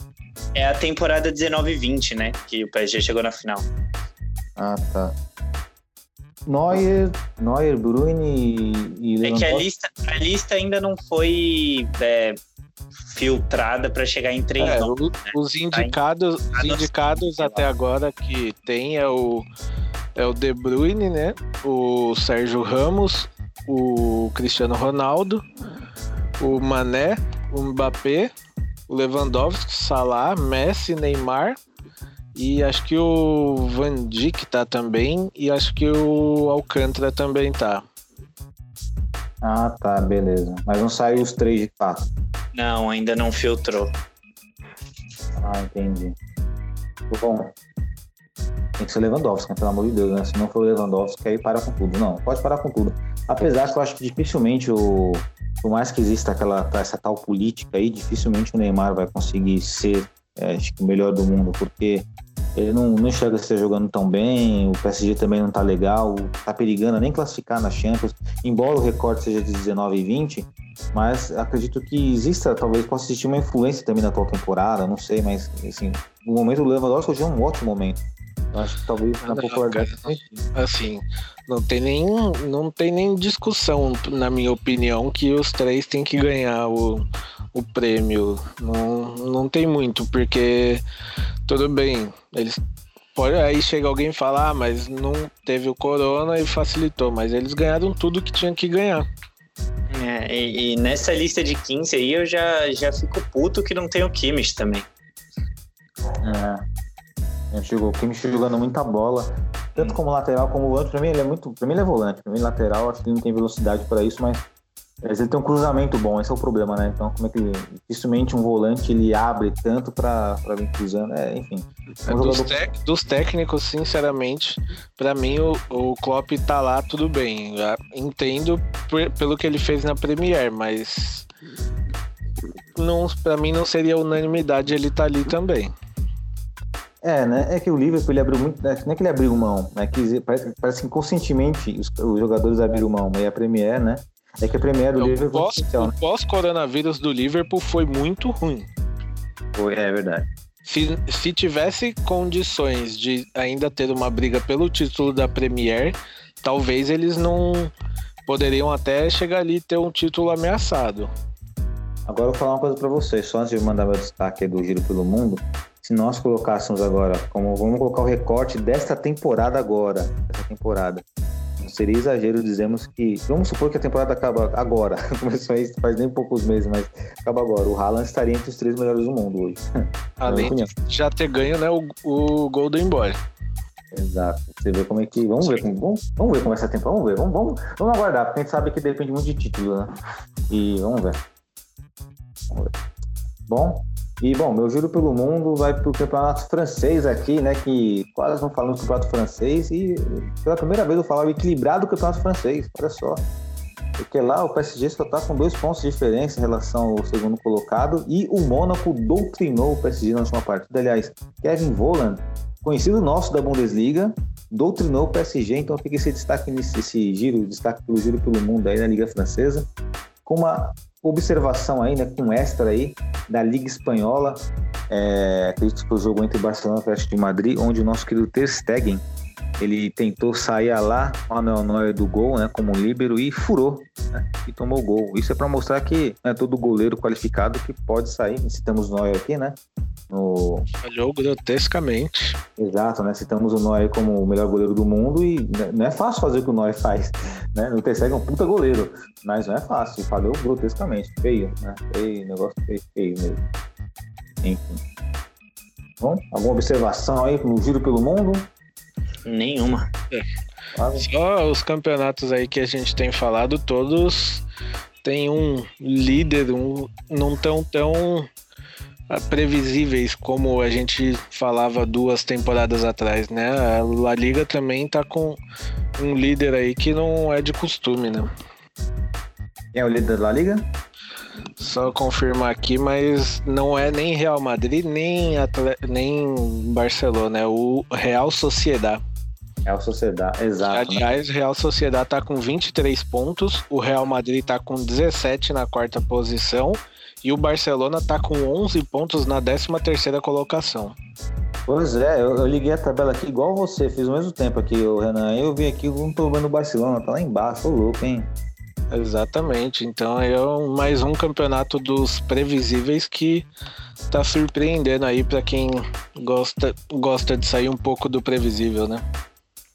é a temporada 19 e 20, né? Que o PSG chegou na final. Ah, tá. Neuer, Neuer, Bruni e, e É que a lista, a lista ainda não foi é, filtrada para chegar em três É, nomes. o- os indicados, os Tá indicados até agora que tem é o, é o De Bruyne, né? O Sérgio Ramos, o Cristiano Ronaldo, o Mané, o Mbappé, o Lewandowski, Salah, Messi, Neymar e acho que o Van Dijk tá também e acho que o Alcântara também tá. Ah, tá, beleza. Mas não saiu os três de fato. Não, ainda não filtrou. Ah, entendi. Bom, tem que ser Lewandowski, né? pelo amor de Deus, né? Se não for Lewandowski, aí para com tudo. Não, pode parar com tudo. Apesar que eu acho que dificilmente o. Por mais que exista aquela, essa tal política aí, dificilmente o Neymar vai conseguir ser é, acho que o melhor do mundo, porque ele não, não enxerga se jogando tão bem, o PSG também não tá legal, tá perigando a nem classificar na Champions, embora o recorde seja de 19 e 20, Mas acredito que exista, talvez possa existir uma influência também na atual temporada, não sei, mas assim, no momento do Lewandowski hoje é um ótimo momento. Eu acho que talvez na Não, popularidade. cara, Assim, não tem nem, não tem nem discussão, na minha opinião, que os três têm que ganhar o, o prêmio. Não, não tem muito, porque tudo bem, eles pode aí chega alguém e fala, ah, mas não teve o corona e facilitou, mas eles ganharam tudo que tinha que ganhar. É, e, e nessa lista de 15 aí eu já, já fico puto que não tem o Kimmich também. É. Chegou, o Kimmich jogando muita bola, tanto como lateral como volante. Pra mim, ele é muito. Pra mim, ele é volante. Pra mim, lateral, acho que ele não tem velocidade pra isso, mas. Mas ele tem um cruzamento bom, esse é o problema, né? Então, como é que ele. Dificilmente um volante ele abre tanto pra, pra vir cruzando. É, enfim. É um Dos, jogador- tec- dos técnicos, sinceramente, pra mim o, o Klopp tá lá tudo bem. Eu entendo por- pelo que ele fez na Premier, mas não, para mim não seria unanimidade ele tá ali também. É, né? É que o Liverpool ele abriu muito. Não é que ele abriu mão, né? Que parece, parece que inconscientemente os, os jogadores abriram mão. E a Premier, né? É que do O Liverpool. pós- então, o pós-coronavírus do Liverpool foi muito ruim. Foi, é verdade. Se, se tivesse condições de ainda ter uma briga pelo título da Premier, talvez eles não poderiam até chegar ali e ter um título ameaçado. Agora eu vou falar uma coisa pra vocês, só antes de mandar meu destaque do Giro pelo Mundo. Se nós colocássemos agora, como vamos colocar o recorte desta temporada agora, dessa temporada. Seria exagero dizermos que. Vamos supor que a temporada acaba agora. *laughs* Começou aí faz nem poucos meses, mas acaba agora. O Haaland estaria entre os três melhores do mundo hoje. *laughs* Além de já ter ganho né, o, o Golden Boy. Exato. Você vê como é que. Vamos ver como, vamos, vamos ver como é essa temporada. Vamos ver. Vamos, vamos, vamos aguardar, porque a gente sabe que depende muito de título, né? E vamos ver. Vamos ver. Bom. E bom, meu juro pelo mundo vai pro campeonato francês aqui, né? Que quase não falamos do campeonato francês e pela primeira vez eu falava equilibrado do campeonato francês, olha só. Porque lá o PSG só tá com dois pontos de diferença em relação ao segundo colocado e o Mônaco doutrinou o PSG na última partida. Aliás, Kevin Voland, conhecido nosso da Bundesliga, doutrinou o PSG, então fica esse destaque nesse esse giro, destaque pelo giro pelo mundo aí na Liga Francesa, com uma observação aí, né, com extra aí da Liga Espanhola, é, acredito que o jogo entre Barcelona e Atlético de Madrid, onde o nosso querido Ter Stegen, ele tentou sair a lá, Manuel Neuer do gol, né, como líbero e furou, né, e tomou o gol. Isso é para mostrar que não é todo goleiro qualificado que pode sair. Citamos o Neuer aqui, né, no, Falhou grotescamente. Exato, né? Citamos o Neuer como o melhor goleiro do mundo e né, não é fácil fazer o que o Neuer faz, né? O Ter é um puta goleiro, mas não é fácil, falhou grotescamente, feio, né? Feio, negócio feio, feio mesmo. Enfim. Bom, alguma observação aí no giro pelo mundo? Nenhuma. Flávio? Só os campeonatos aí que a gente tem falado, todos tem um líder, um, não tão tão ah, previsíveis como a gente falava duas temporadas atrás, né? A La Liga também tá com um líder aí que não é de costume, né? Quem é o líder da Liga? Só confirmar aqui, mas não é nem Real Madrid, nem, Atle- nem Barcelona, é o Real Sociedad. O Sociedade, exato. Né? Aliás, Real Sociedad tá com 23 pontos, o Real Madrid tá com 17 na quarta posição e o Barcelona tá com 11 pontos na 13 terceira colocação. Pois é, eu, eu liguei a tabela aqui igual você, fiz ao mesmo tempo aqui, o Renan. Eu vi aqui, não tô vendo o Barcelona, tá lá embaixo, ô louco, hein? Exatamente, então é mais um campeonato dos previsíveis que tá surpreendendo aí pra quem gosta, gosta de sair um pouco do previsível, né?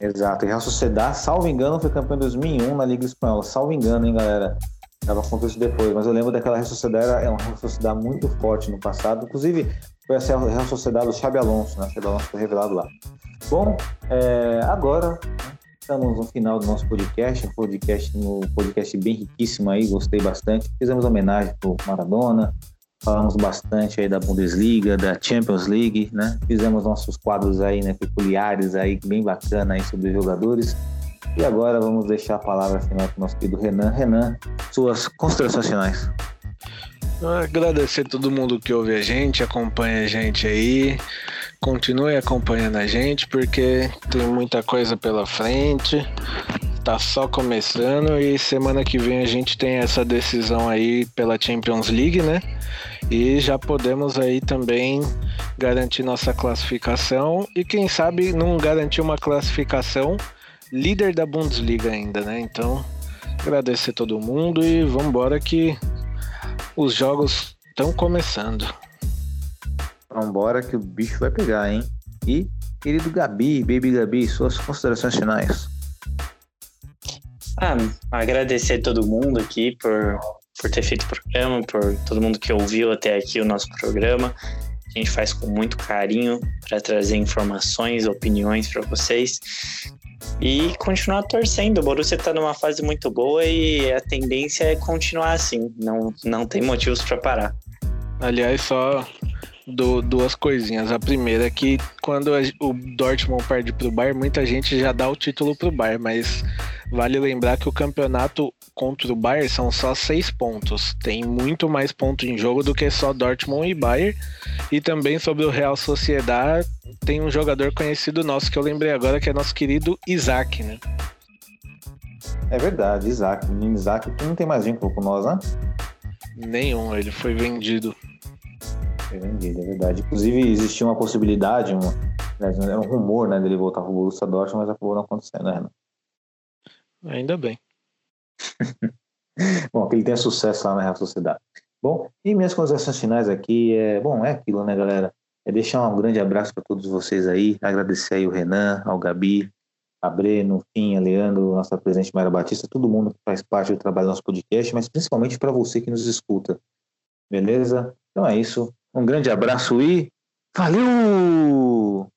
Exato, e Real Sociedade, salvo engano, foi campeão em 2001 na Liga Espanhola. Salvo engano, hein, galera? Tava com isso depois, mas eu lembro daquela Real Sociedade, era- uma Real Sociedade muito forte no passado. Inclusive, foi essa Real Sociedade do Xabi Alonso, né? Xabi Alonso foi revelado lá. Bom, é, agora estamos no final do nosso podcast, um podcast, um podcast bem riquíssimo aí, gostei bastante. Fizemos homenagem pro Maradona, falamos bastante aí da Bundesliga, da Champions League, né? Fizemos nossos quadros aí, né, peculiares aí, bem bacana aí sobre jogadores. E agora vamos deixar a palavra final para o nosso querido Renan. Renan, suas considerações finais. Agradecer todo mundo que ouve a gente, acompanha a gente aí. Continue acompanhando a gente, porque tem muita coisa pela frente. Tá só começando e semana que vem a gente tem essa decisão aí pela Champions League, né? E já podemos aí também garantir nossa classificação e quem sabe não garantir uma classificação líder da Bundesliga ainda, né? Então, agradecer todo mundo e vamos embora que os jogos estão começando. Vambora que o bicho vai pegar, hein? E, querido Gabi, Baby Gabi, suas considerações finais. Ah, agradecer todo mundo aqui por, por ter feito o programa, por todo mundo que ouviu até aqui o nosso programa. A gente faz com muito carinho para trazer informações, opiniões para vocês. E continuar torcendo. O Borussia está numa fase muito boa e a tendência é continuar assim. Não, não tem motivos para parar. Aliás, só do, duas coisinhas. A primeira é que quando a, o Dortmund perde pro Bayern, muita gente já dá o título pro Bayern, mas vale lembrar que o campeonato contra o Bayern são só seis pontos. Tem muito mais pontos em jogo do que só Dortmund e Bayern. E também sobre o Real Sociedade, tem um jogador conhecido nosso que eu lembrei agora, que é nosso querido Isaac, né? É verdade, Isaac. O menino Isaac que não tem mais vínculo com nós, né? Nenhum, ele foi vendido. Vendido, é verdade. Inclusive, existia uma possibilidade, uma, né, era um rumor né, dele voltar pro Borussia Dortmund, mas acabou não acontecendo, né, Renan? Ainda bem. *laughs* bom, que ele tenha sucesso lá na Real Sociedade. Bom, e minhas considerações finais aqui é, bom, é aquilo, né, galera? É deixar um grande abraço para todos vocês aí, agradecer aí o Renan, ao Gabi, a Breno, Finha, Leandro, nossa presidente Mayra Batista, todo mundo que faz parte do trabalho do nosso podcast, mas principalmente para você que nos escuta. Beleza? Então é isso. Um grande abraço e valeu!